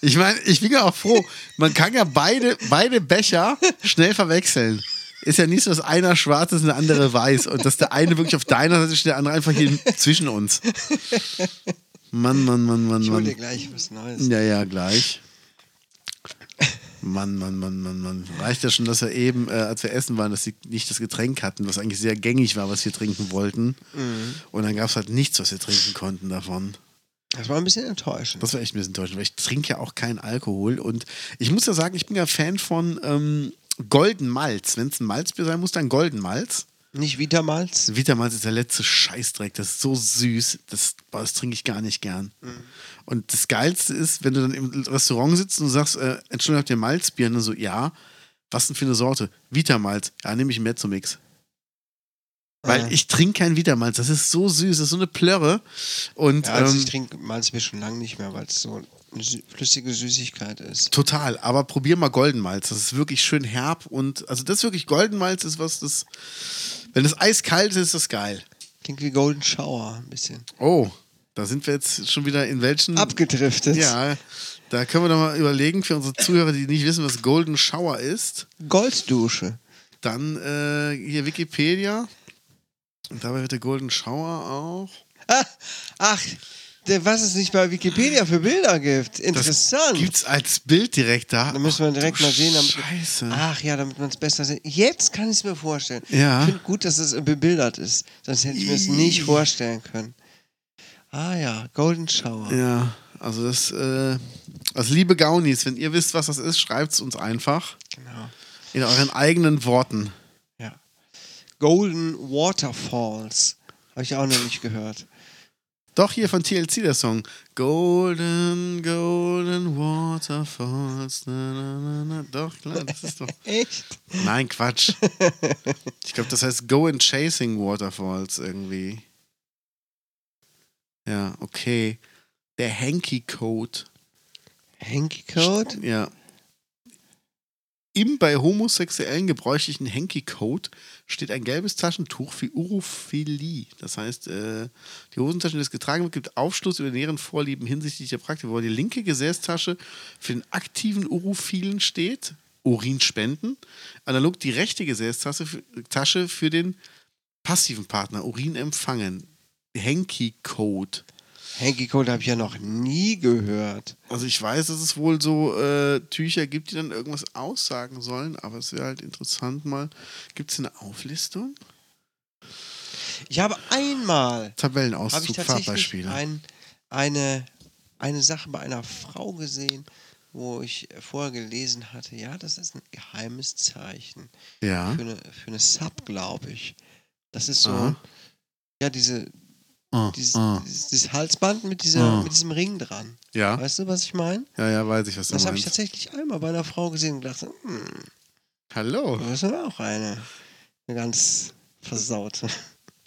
Ich meine, ich bin ja auch froh, man kann ja beide, beide Becher schnell verwechseln. Ist ja nicht so, dass einer schwarz ist und der andere weiß und dass der eine wirklich auf deiner Seite steht, der andere einfach hier zwischen uns. Mann, Mann, Mann, Mann, Ich hol dir Mann. gleich was Neues. Ja, ja, gleich. Mann, Mann, Mann, Mann, Mann. Reicht ja schon, dass wir eben, äh, als wir essen waren, dass sie nicht das Getränk hatten, was eigentlich sehr gängig war, was wir trinken wollten. Und dann gab es halt nichts, was wir trinken konnten davon. Das war ein bisschen enttäuschend. Das war echt ein bisschen enttäuschend, weil ich trinke ja auch keinen Alkohol. Und ich muss ja sagen, ich bin ja Fan von ähm, Golden Malz. Wenn es ein Malzbier sein muss, dann Golden Malz. Nicht Vitamalz? Vitamalz ist der letzte Scheißdreck. Das ist so süß. Das, das trinke ich gar nicht gern. Und das Geilste ist, wenn du dann im Restaurant sitzt und sagst, äh, Entschuldigung, habt ihr Malzbier? Und dann so, ja. Was denn für eine Sorte? Vitamalz. Ja, nehme ich einen Mezzomix. Weil Ja. ich trinke kein Vitamalz. Das ist so süß. Das ist so eine Plörre. Und Ja, also ähm, ich trinke Malzbier schon lange nicht mehr, weil es so flüssige Süßigkeit ist. Total, aber probier mal Goldenmalz. Das ist wirklich schön herb und also das wirklich Goldenmalz ist was das. Wenn es eiskalt ist, ist das geil. Klingt wie Golden Shower ein bisschen. Oh, da sind wir jetzt schon wieder in welchen. Abgedriftet. Ja, da können wir doch mal überlegen für unsere Zuhörer, die nicht wissen, was Golden Shower ist. Golddusche. Dann äh, hier Wikipedia. Und dabei wird der Golden Shower auch. Ah, ach, der, was es nicht bei Wikipedia für Bilder gibt. Interessant. Gibt's als Bild direkt da. Da müssen wir direkt mal sehen. Damit Scheiße. Ach ja, damit man es besser sieht. Jetzt kann ich es mir vorstellen. Ja. Ich finde gut, dass es bebildert ist. Sonst hätte ich mir es nicht vorstellen können. Ah ja, Golden Shower. Ja, also das, äh, also liebe Gaunis, wenn ihr wisst, was das ist, schreibt es uns einfach Genau. in euren eigenen Worten. Ja. Golden Waterfalls. Habe ich auch noch nicht gehört. Doch hier von TLC der Song. Golden, golden waterfalls. Na, na, na. Doch, klar, das ist doch. Echt? Nein, Quatsch. Ich glaube, das heißt Go and Chasing Waterfalls irgendwie. Ja, okay. Der Hanky Code. Hanky Code? Ja. Im bei homosexuellen gebräuchlichen Hanky-Code steht ein gelbes Taschentuch für Urophilie. Das heißt, äh, die Hosentasche, die das getragen wird, gibt Aufschluss über näheren Vorlieben hinsichtlich der Praktik, wo die linke Gesäßtasche für den aktiven Urophilen steht, Urin spenden. Analog die rechte Gesäßtasche für, Tasche für den passiven Partner, Urin empfangen. Hanky-Code. Hanky Code habe ich ja noch nie gehört. Also ich weiß, dass es wohl so äh, Tücher gibt, die dann irgendwas aussagen sollen, aber es wäre halt interessant mal. Gibt es eine Auflistung? Ich habe einmal ich Tabellenauszug, tatsächlich Farbbeispiele. ein, eine, eine Sache bei einer Frau gesehen, wo ich vorher gelesen hatte, ja, das ist ein geheimes Zeichen. ja. Für eine, für eine Sub, glaube ich. Das ist so, Aha. ja, diese, Ah, dieses, ah. dieses, dieses Halsband mit, dieser, Ah. mit diesem Ring dran. Ja, Weißt du, was ich meine? ja, ja, weiß ich, was du Das habe ich meinst. tatsächlich einmal bei einer Frau gesehen und gedacht, hm, Hallo. das ist aber auch eine, eine ganz versaute.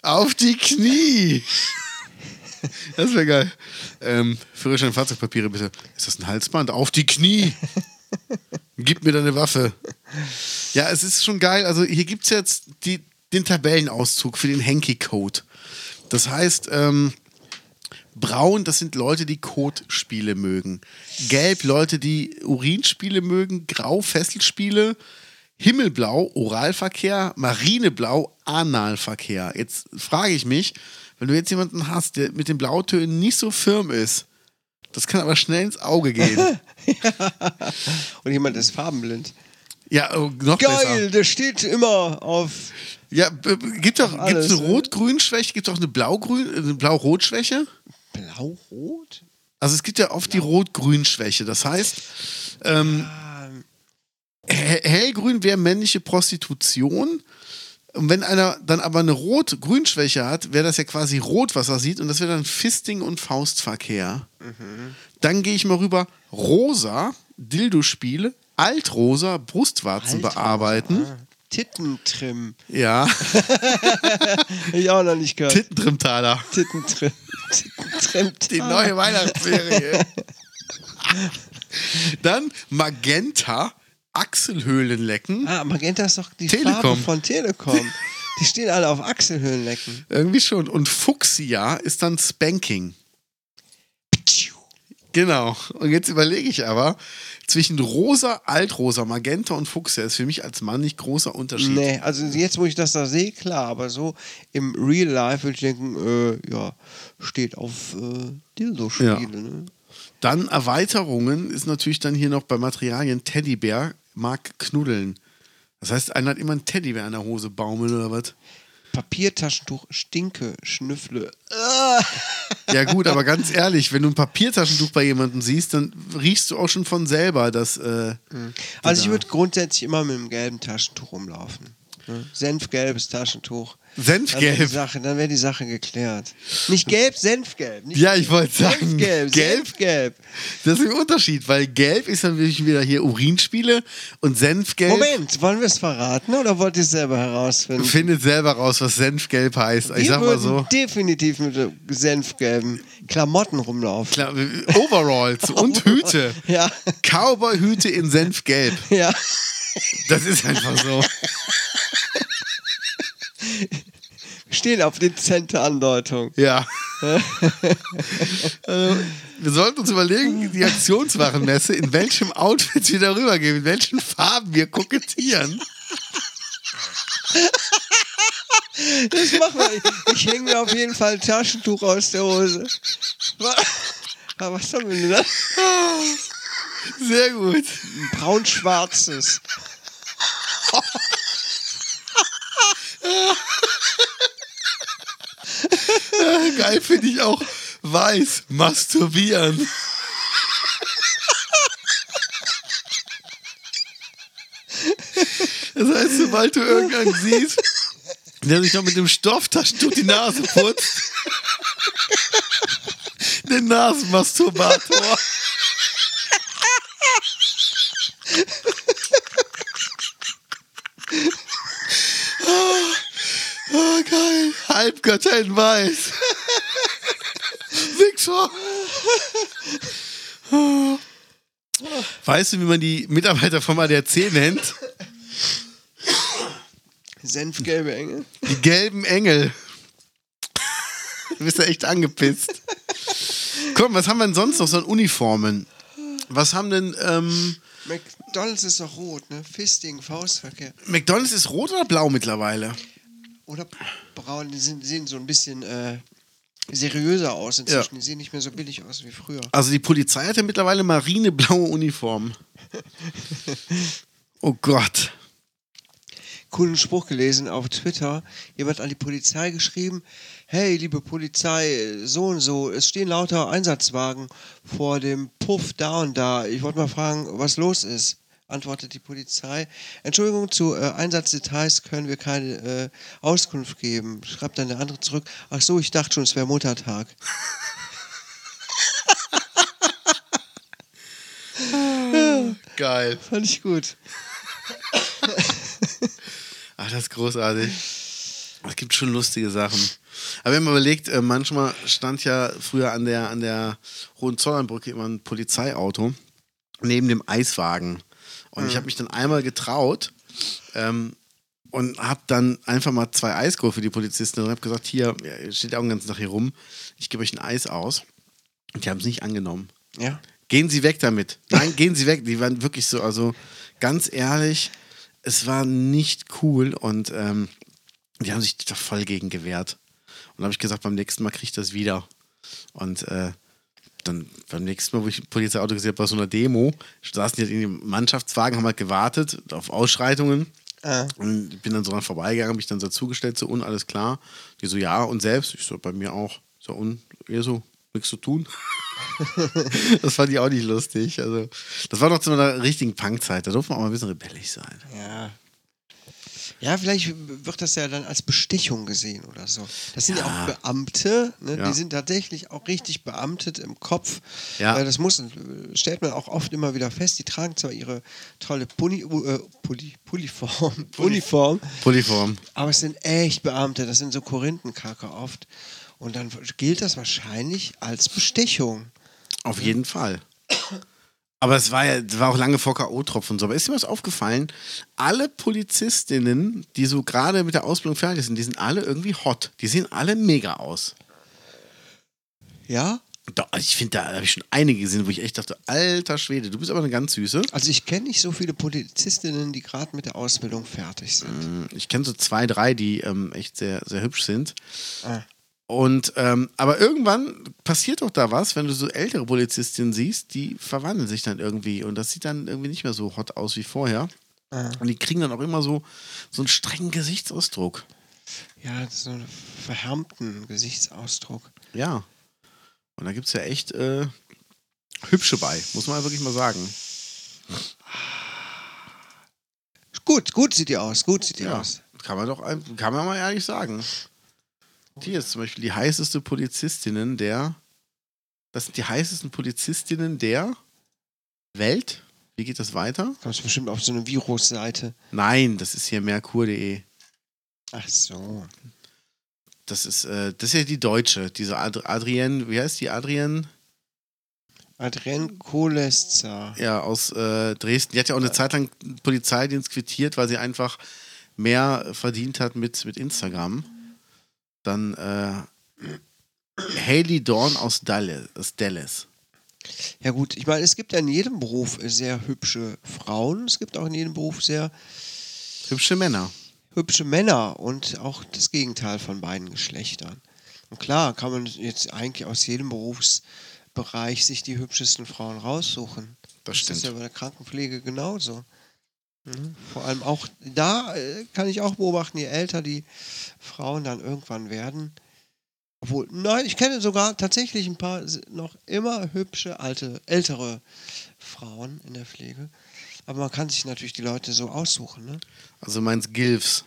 Auf die Knie! Das wäre geil. Ähm, Führerschein Fahrzeugpapiere bitte. Ist das ein Halsband? Auf die Knie! Gib mir deine Waffe. Ja, es ist schon geil. Also hier gibt es jetzt die, den Tabellenauszug für den Hanky-Code. Das heißt, ähm, Braun, das sind Leute, die Kotspiele mögen. Gelb, Leute, die Urinspiele mögen. Grau, Fesselspiele. Himmelblau, Oralverkehr. Marineblau, Analverkehr. Jetzt frage ich mich, wenn du jetzt jemanden hast, der mit den Blautönen nicht so firm ist, das kann aber schnell ins Auge gehen. Und jemand ist farbenblind. ja, oh, noch Geil, besser. der steht immer auf. Ja, gibt doch Alles, gibt's eine ne? Rot-Grün-Schwäche, gibt es auch eine Blau-Grün, eine Blau-Rot-Schwäche? Blau-Rot? Also es gibt ja oft die Rot-Grün-Schwäche. Das heißt, ähm, he- hellgrün wäre männliche Prostitution. Und wenn einer dann aber eine Rot-Grün-Schwäche hat, wäre das ja quasi rot, was er sieht. Und das wäre dann Fisting und Faustverkehr. Dann gehe ich mal rüber. Rosa, Dildo-Spiele. Altrosa, Brustwarzen Altrosa, bearbeiten. ah. Tittentrim. Ja, Ich auch noch nicht gehört. Tittentrimtaler. Tittentrim. Tittentrim. Die neue Weihnachtsserie. Dann Magenta, Achselhöhlenlecken. Ah, Magenta ist doch die Telekom. Farbe von Telekom. Die stehen alle auf Achselhöhlenlecken. Irgendwie schon. Und Fuchsia ist dann Spanking. Genau. Und jetzt überlege ich aber, zwischen rosa, altrosa, magenta und Fuchsia ist für mich als Mann nicht großer Unterschied. Nee, also jetzt, wo ich das da sehe, klar, aber so im Real Life würde ich denken, äh, ja, steht auf äh, Dildo-Spiele. Ja. Ne? Dann Erweiterungen ist natürlich dann hier noch bei Materialien Teddybär mag knuddeln. Das heißt, einer hat immer einen Teddybär in der Hose baumeln oder was? Papiertaschentuch, Stinke, Schnüffle. Ah. Ja gut, aber ganz ehrlich, wenn du ein Papiertaschentuch bei jemandem siehst, dann riechst du auch schon von selber, dass... Äh, Also ich würde grundsätzlich immer mit einem gelben Taschentuch rumlaufen. Ne? Senfgelbes Taschentuch. Senfgelb. Dann wäre die Sache, dann wär die Sache geklärt. Nicht gelb, Senfgelb. Nicht Ja, ich wollte sagen, Senfgelb, gelb? Senfgelb. Das ist ein Unterschied, weil gelb ist dann wirklich wieder hier Urinspiele und Senfgelb Moment, wollen wir es verraten oder wollt ihr es selber herausfinden? findet selber raus, was Senfgelb heißt. Ich wir sag mal so. definitiv mit senfgelben Klamotten rumlaufen. Klar, Overalls und Hüte. Ja, Cowboy-Hüte in Senfgelb. ja. Das ist einfach so. Stehen auf dezente Andeutung. Ja. also, wir sollten uns überlegen, die Aktionswarenmesse, in welchem Outfit wir darüber gehen, in welchen Farben wir kokettieren. Das machen wir. Ich, ich hänge mir auf jeden Fall ein Taschentuch aus der Hose. Wa- Was haben wir denn da? Sehr gut. Ein braun-schwarzes. Geil finde ich auch weiß masturbieren. Das heißt, sobald du irgendeinen siehst, der sich noch mit dem Stofftaschentuch die Nase putzt, den Nasenmasturbator. Oh, oh, geil. Halbgötter in Weiß. Wichser. Weißt du, wie man die Mitarbeiter vom ADAC nennt? Senfgelbe Engel. Die gelben Engel. Du bist ja echt angepisst. Komm, was haben wir denn sonst noch so an Uniformen? Was haben denn, ähm, McDonalds ist doch rot, ne? Fisting, Faustverkehr. McDonalds ist rot oder blau mittlerweile? Oder braun, die sind, sehen so ein bisschen äh, seriöser aus inzwischen. Ja. Die sehen nicht mehr so billig aus wie früher. Also die Polizei hat ja mittlerweile marineblaue Uniformen. Oh Gott. coolen Spruch gelesen auf Twitter. Jemand hat an die Polizei geschrieben: Hey, liebe Polizei, so und so, es stehen lauter Einsatzwagen vor dem Puff da und da. Ich wollte mal fragen, was los ist. Antwortet die Polizei. Entschuldigung, zu äh, Einsatzdetails können wir keine äh, Auskunft geben. Schreibt dann der andere zurück. Ach so, ich dachte schon, es wäre Muttertag. Geil. Fand ich gut. Ach, das ist großartig. Es gibt schon lustige Sachen. Aber wenn man überlegt, äh, manchmal stand ja früher an der, an der Hohenzollernbrücke immer ein Polizeiauto neben dem Eiswagen. Und ich habe mich dann einmal getraut, ähm, und habe dann einfach mal zwei Eis geholt für die Polizisten und habe gesagt, hier, steht auch den ganzen Tag hier rum, ich gebe euch ein Eis aus. Und die haben es nicht angenommen. Ja. Gehen Sie weg damit. Nein, gehen Sie weg. Die waren wirklich so, also ganz ehrlich, es war nicht cool und ähm, die haben sich da voll gegen gewehrt. Und habe ich gesagt, beim nächsten Mal kriege ich das wieder. Und äh, dann beim nächsten Mal, wo ich ein Polizeiauto gesehen habe, bei so einer Demo, saßen die halt in dem Mannschaftswagen, haben halt gewartet auf Ausschreitungen. Ah. Und ich bin dann so dran vorbeigegangen, mich dann so zugestellt, so und alles klar. Die so, ja, und selbst? Ich so, bei mir auch. So, und eher so, nichts zu tun. das fand ich auch nicht lustig. Also, das war noch zu einer richtigen Punkzeit. Da durfte man auch mal ein bisschen rebellisch sein. Ja. Ja, vielleicht wird das ja dann als Bestechung gesehen oder so. Das sind ja, Ja. auch Beamte, ne? Ja. die sind tatsächlich auch richtig beamtet im Kopf. Ja. Äh, Das muss, stellt man auch oft immer wieder fest. Die tragen zwar ihre tolle Puni, äh, Pulli, Pulliform, Uniform, Polyform. aber es sind echt Beamte. Das sind so Korinthenkacke oft. Und dann gilt das wahrscheinlich als Bestechung. Auf jeden Fall. Aber es war ja, es war auch lange vor K.O.-Tropfen und so. Aber ist dir was aufgefallen? Alle Polizistinnen, die so gerade mit der Ausbildung fertig sind, die sind alle irgendwie hot. Die sehen alle mega aus. Ja? Da, also ich finde, da habe ich schon einige gesehen, wo ich echt dachte, alter Schwede, du bist aber eine ganz süße. Also ich kenne nicht so viele Polizistinnen, die gerade mit der Ausbildung fertig sind. Ich kenne so zwei, drei, die ähm, echt sehr, sehr hübsch sind. Ah. Und ähm, aber irgendwann passiert doch da was, wenn du so ältere Polizistinnen siehst, die verwandeln sich dann irgendwie und das sieht dann irgendwie nicht mehr so hot aus wie vorher. Ah. Und die kriegen dann auch immer so, so einen strengen Gesichtsausdruck. Ja, so einen verhärmten Gesichtsausdruck. Ja. Und da gibt es ja echt äh, hübsche bei, muss man wirklich mal sagen. Gut, gut sieht die aus, gut sieht die Ja, aus. kann man doch kann man mal ehrlich sagen. Die ist zum Beispiel die heißeste Polizistinnen der. Das sind die heißesten Polizistinnen der Welt. Wie geht das weiter? Kommst bestimmt auf so eine Virusseite. Nein, das ist hier merkur.de. Ach so. Das ist, äh, das ist ja die Deutsche. Diese Ad Adrienne, wie heißt die Adrienne? Adrienne Kolesza. Ja, aus äh, Dresden. Die hat ja auch eine Zeit lang Polizeidienst quittiert, weil sie einfach mehr verdient hat mit, mit Instagram. Dann äh, Haley Dawn aus Dallas. Aus Dallas. Ja gut, ich meine, es gibt ja in jedem Beruf sehr hübsche Frauen. Es gibt auch in jedem Beruf sehr Hübsche Männer. hübsche Männer und auch das Gegenteil von beiden Geschlechtern. Und klar, kann man jetzt eigentlich aus jedem Berufsbereich sich die hübschesten Frauen raussuchen. Das ist stimmt. ja bei der Krankenpflege genauso. Mhm. Vor allem auch da äh, kann ich auch beobachten, je älter die Frauen dann irgendwann werden. Obwohl, nein, ich kenne sogar tatsächlich ein paar noch immer hübsche, alte, ältere Frauen in der Pflege. Aber man kann sich natürlich die Leute so aussuchen, ne? Also meinst Gilfs.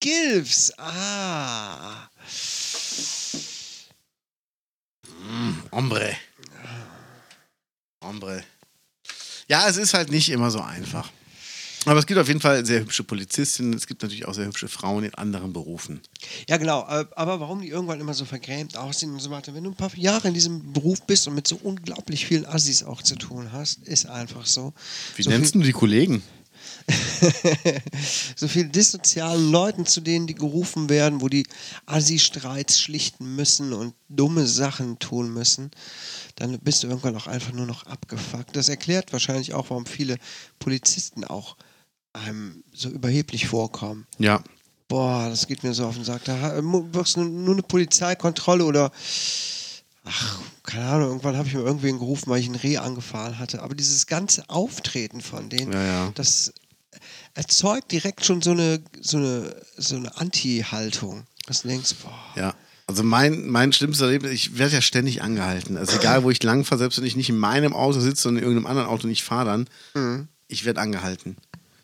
Gilfs, ah. Hombre. Hombre. Ja, es ist halt nicht immer so einfach. Aber es gibt auf jeden Fall sehr hübsche Polizistinnen. Es gibt natürlich auch sehr hübsche Frauen in anderen Berufen. Ja, genau. äh, Aber warum die irgendwann immer so vergrämt aussehen und so weiter, wenn du ein paar Jahre in diesem Beruf bist und mit so unglaublich vielen Assis auch zu tun hast, ist einfach so. Wie so nennst du die Kollegen? so viel dissozialen Leuten, zu denen die gerufen werden, wo die Assi-Streits schlichten müssen und dumme Sachen tun müssen, dann bist du irgendwann auch einfach nur noch abgefuckt. Das erklärt wahrscheinlich auch, warum viele Polizisten auch einem so überheblich vorkommen. Ja. Boah, das geht mir so auf den Sack. Da mu- wirst du nur eine Polizeikontrolle oder ach, keine Ahnung, irgendwann habe ich mir irgendwen gerufen, weil ich ein Reh angefahren hatte. Aber dieses ganze Auftreten von denen, Ja, ja. das erzeugt direkt schon so eine, so eine, so eine Anti-Haltung. Dass du denkst, boah, Ja. Also mein, mein schlimmster Erlebnis, ich werde ja ständig angehalten. Also egal, wo ich lang fahre, selbst wenn ich nicht in meinem Auto sitze, sondern in irgendeinem anderen Auto nicht fahre dann, Mhm. ich werde angehalten.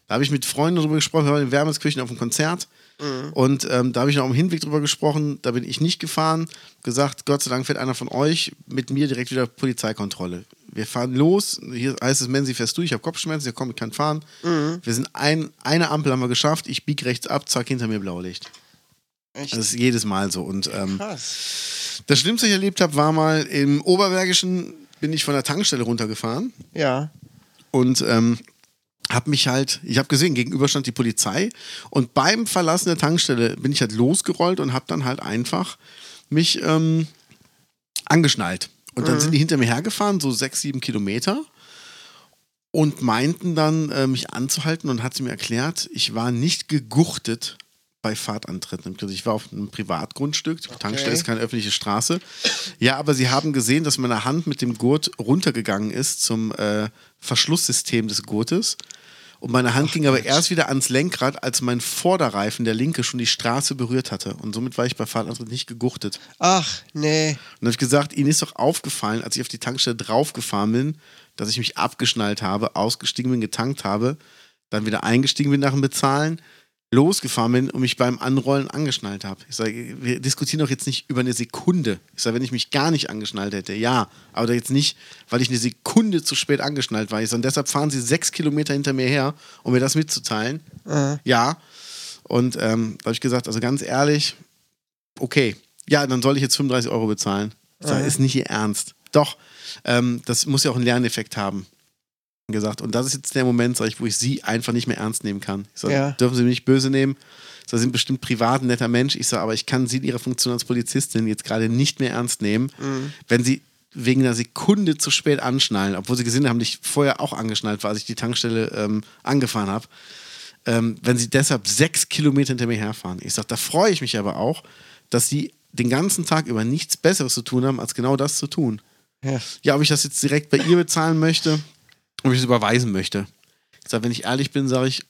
Da habe ich mit Freunden darüber gesprochen, wir waren in Wermelskirchen auf einem Konzert Mhm. und ähm, da habe ich noch am Hinweg drüber gesprochen, da bin ich nicht gefahren, gesagt, Gott sei Dank fährt einer von euch mit mir direkt wieder Polizeikontrolle. Wir fahren los, hier heißt es, Menzi, fährst du, ich habe Kopfschmerzen, ja komm, ich kann fahren. Mhm. Wir sind ein, eine Ampel haben wir geschafft, ich biege rechts ab, zack, hinter mir Blaulicht. echt Das ist jedes Mal so und ähm, krass. das Schlimmste, was ich erlebt habe, war mal im Oberbergischen, bin ich von der Tankstelle runtergefahren Ja. und ähm, hab mich halt, ich habe gesehen, gegenüber stand die Polizei und beim Verlassen der Tankstelle bin ich halt losgerollt und habe dann halt einfach mich ähm, angeschnallt. Und dann sind die hinter mir hergefahren, so sechs, sieben Kilometer und meinten dann, äh, mich anzuhalten und hat sie mir erklärt, ich war nicht geguchtet bei Fahrtantritten. Also ich war auf einem Privatgrundstück, die Tankstelle ist keine öffentliche Straße. Ja, aber sie haben gesehen, dass meine Hand mit dem Gurt runtergegangen ist zum äh, Verschlusssystem des Gurtes. Und meine Hand ging aber erst wieder ans Lenkrad, als mein Vorderreifen, der linke, schon die Straße berührt hatte. Und somit war ich bei Fahrtantritt nicht geguchtet. Ach, nee. Und dann habe ich gesagt, Ihnen ist doch aufgefallen, als ich auf die Tankstelle draufgefahren bin, dass ich mich abgeschnallt habe, ausgestiegen bin, getankt habe, dann wieder eingestiegen bin nach dem Bezahlen, losgefahren bin und mich beim Anrollen angeschnallt habe. Ich sage, wir diskutieren doch jetzt nicht über eine Sekunde. Ich sage, wenn ich mich gar nicht angeschnallt hätte, ja, aber jetzt nicht, weil ich eine Sekunde zu spät angeschnallt war, sondern deshalb fahren sie sechs Kilometer hinter mir her, um mir das mitzuteilen. Ja. Und ähm, da habe ich gesagt, also ganz ehrlich, okay, ja, dann soll ich jetzt 35 Euro bezahlen. Ich sage, ist nicht Ihr Ernst. Doch, ähm, das muss ja auch einen Lerneffekt haben. Gesagt. Und das ist jetzt der Moment, sag ich, wo ich sie einfach nicht mehr ernst nehmen kann. Ich sage, Ja. dürfen Sie mich nicht böse nehmen. Sie sind bestimmt privat ein netter Mensch. Ich sage, aber ich kann Sie in Ihrer Funktion als Polizistin jetzt gerade nicht mehr ernst nehmen, wenn Sie wegen einer Sekunde zu spät anschnallen, obwohl Sie gesehen haben, dass ich vorher auch angeschnallt war, als ich die Tankstelle ähm, angefahren habe. Ähm, wenn Sie deshalb sechs Kilometer hinter mir herfahren. Ich sage, da freue ich mich aber auch, dass Sie den ganzen Tag über nichts Besseres zu tun haben, als genau das zu tun. Ja. Ja, ob ich das jetzt direkt bei ihr bezahlen möchte, ob ich es überweisen möchte. Ich sage, wenn ich ehrlich bin, sage ich,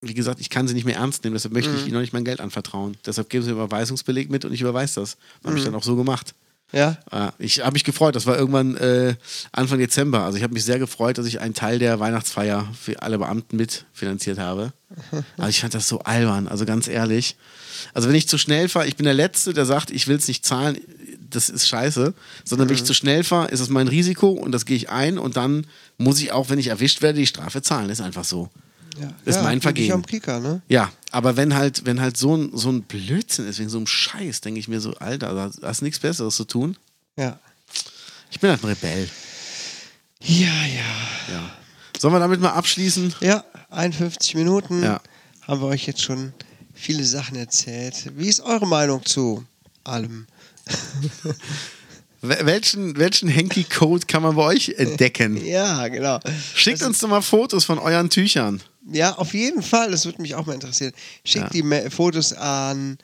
wie gesagt, ich kann sie nicht mehr ernst nehmen, deshalb möchte ich ihnen noch nicht mein Geld anvertrauen. Deshalb geben sie einen Überweisungsbeleg mit und ich überweise das. Habe ich dann auch so gemacht. Ja? Äh, Ich habe mich gefreut, das war irgendwann äh, Anfang Dezember. Also ich habe mich sehr gefreut, dass ich einen Teil der Weihnachtsfeier für alle Beamten mitfinanziert habe. Aber ich fand das so albern, also ganz ehrlich. Also wenn ich zu schnell fahre, ich bin der Letzte, der sagt, ich will es nicht zahlen, das ist scheiße. Sondern wenn ich zu schnell fahre, ist es mein Risiko und das gehe ich ein und dann muss ich auch, wenn ich erwischt werde, die Strafe zahlen. ist einfach so. ja. Ist ja, mein Vergehen. Am Kika, ne? Ja, aber wenn halt, wenn halt so ein, so ein Blödsinn ist, wegen so einem Scheiß, denke ich mir so, Alter, da hast du nichts Besseres zu tun. Ja. Ich bin halt ein Rebell. Ja, ja. Ja. Sollen wir damit mal abschließen? Ja, 51 Minuten Ja. haben wir euch jetzt schon viele Sachen erzählt. Wie ist eure Meinung zu allem? Wel- Welchen, welchen Henky-Code kann man bei euch entdecken? Ja, genau. Schickt Das- uns doch mal Fotos von euren Tüchern. Ja, auf jeden Fall. Das würde mich auch mal interessieren. Schick Ja. die Fotos an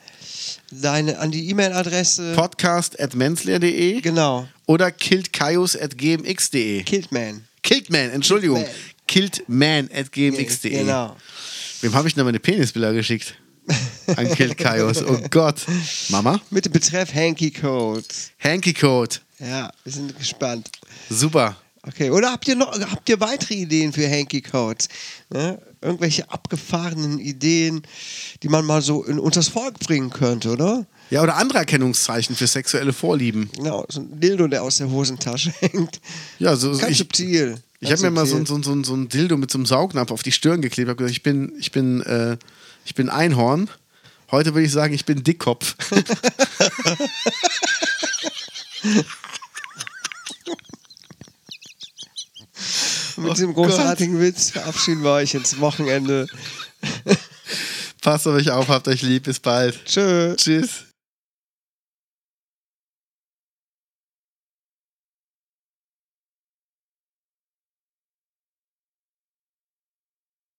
deine, an die E-Mail-Adresse. Podcast at menzler.de Genau. oder kiltkaius.gmx.de. Kiltman. Kiltman, Entschuldigung. Kiltman. Kiltman at gmx.de. Genau. Wem habe ich denn meine Penisbilder geschickt? An Kiltkaius. Oh Gott. Mama? Mit dem Betreff Hanky Code. Hanky-Code. Ja, wir sind gespannt. Super. Okay, oder habt ihr noch habt ihr weitere Ideen für Hanky Codes? Ne? Irgendwelche abgefahrenen Ideen, die man mal so in unters Volk bringen könnte, oder? Ja, oder andere Erkennungszeichen für sexuelle Vorlieben. Genau, so ein Dildo, der aus der Hosentasche hängt. Ja, so Ganz ich, subtil. ich habe mir mal so, so, so, so ein Dildo mit so einem Saugnapf auf die Stirn geklebt. habe gesagt, ich bin, ich bin, äh, ich bin Einhorn. Heute würde ich sagen, ich bin Dickkopf. Mit diesem Oh Gott. großartigen Witz verabschieden wir euch ins Wochenende. Passt auf euch auf, habt euch lieb. Bis bald. Tschö. Tschüss.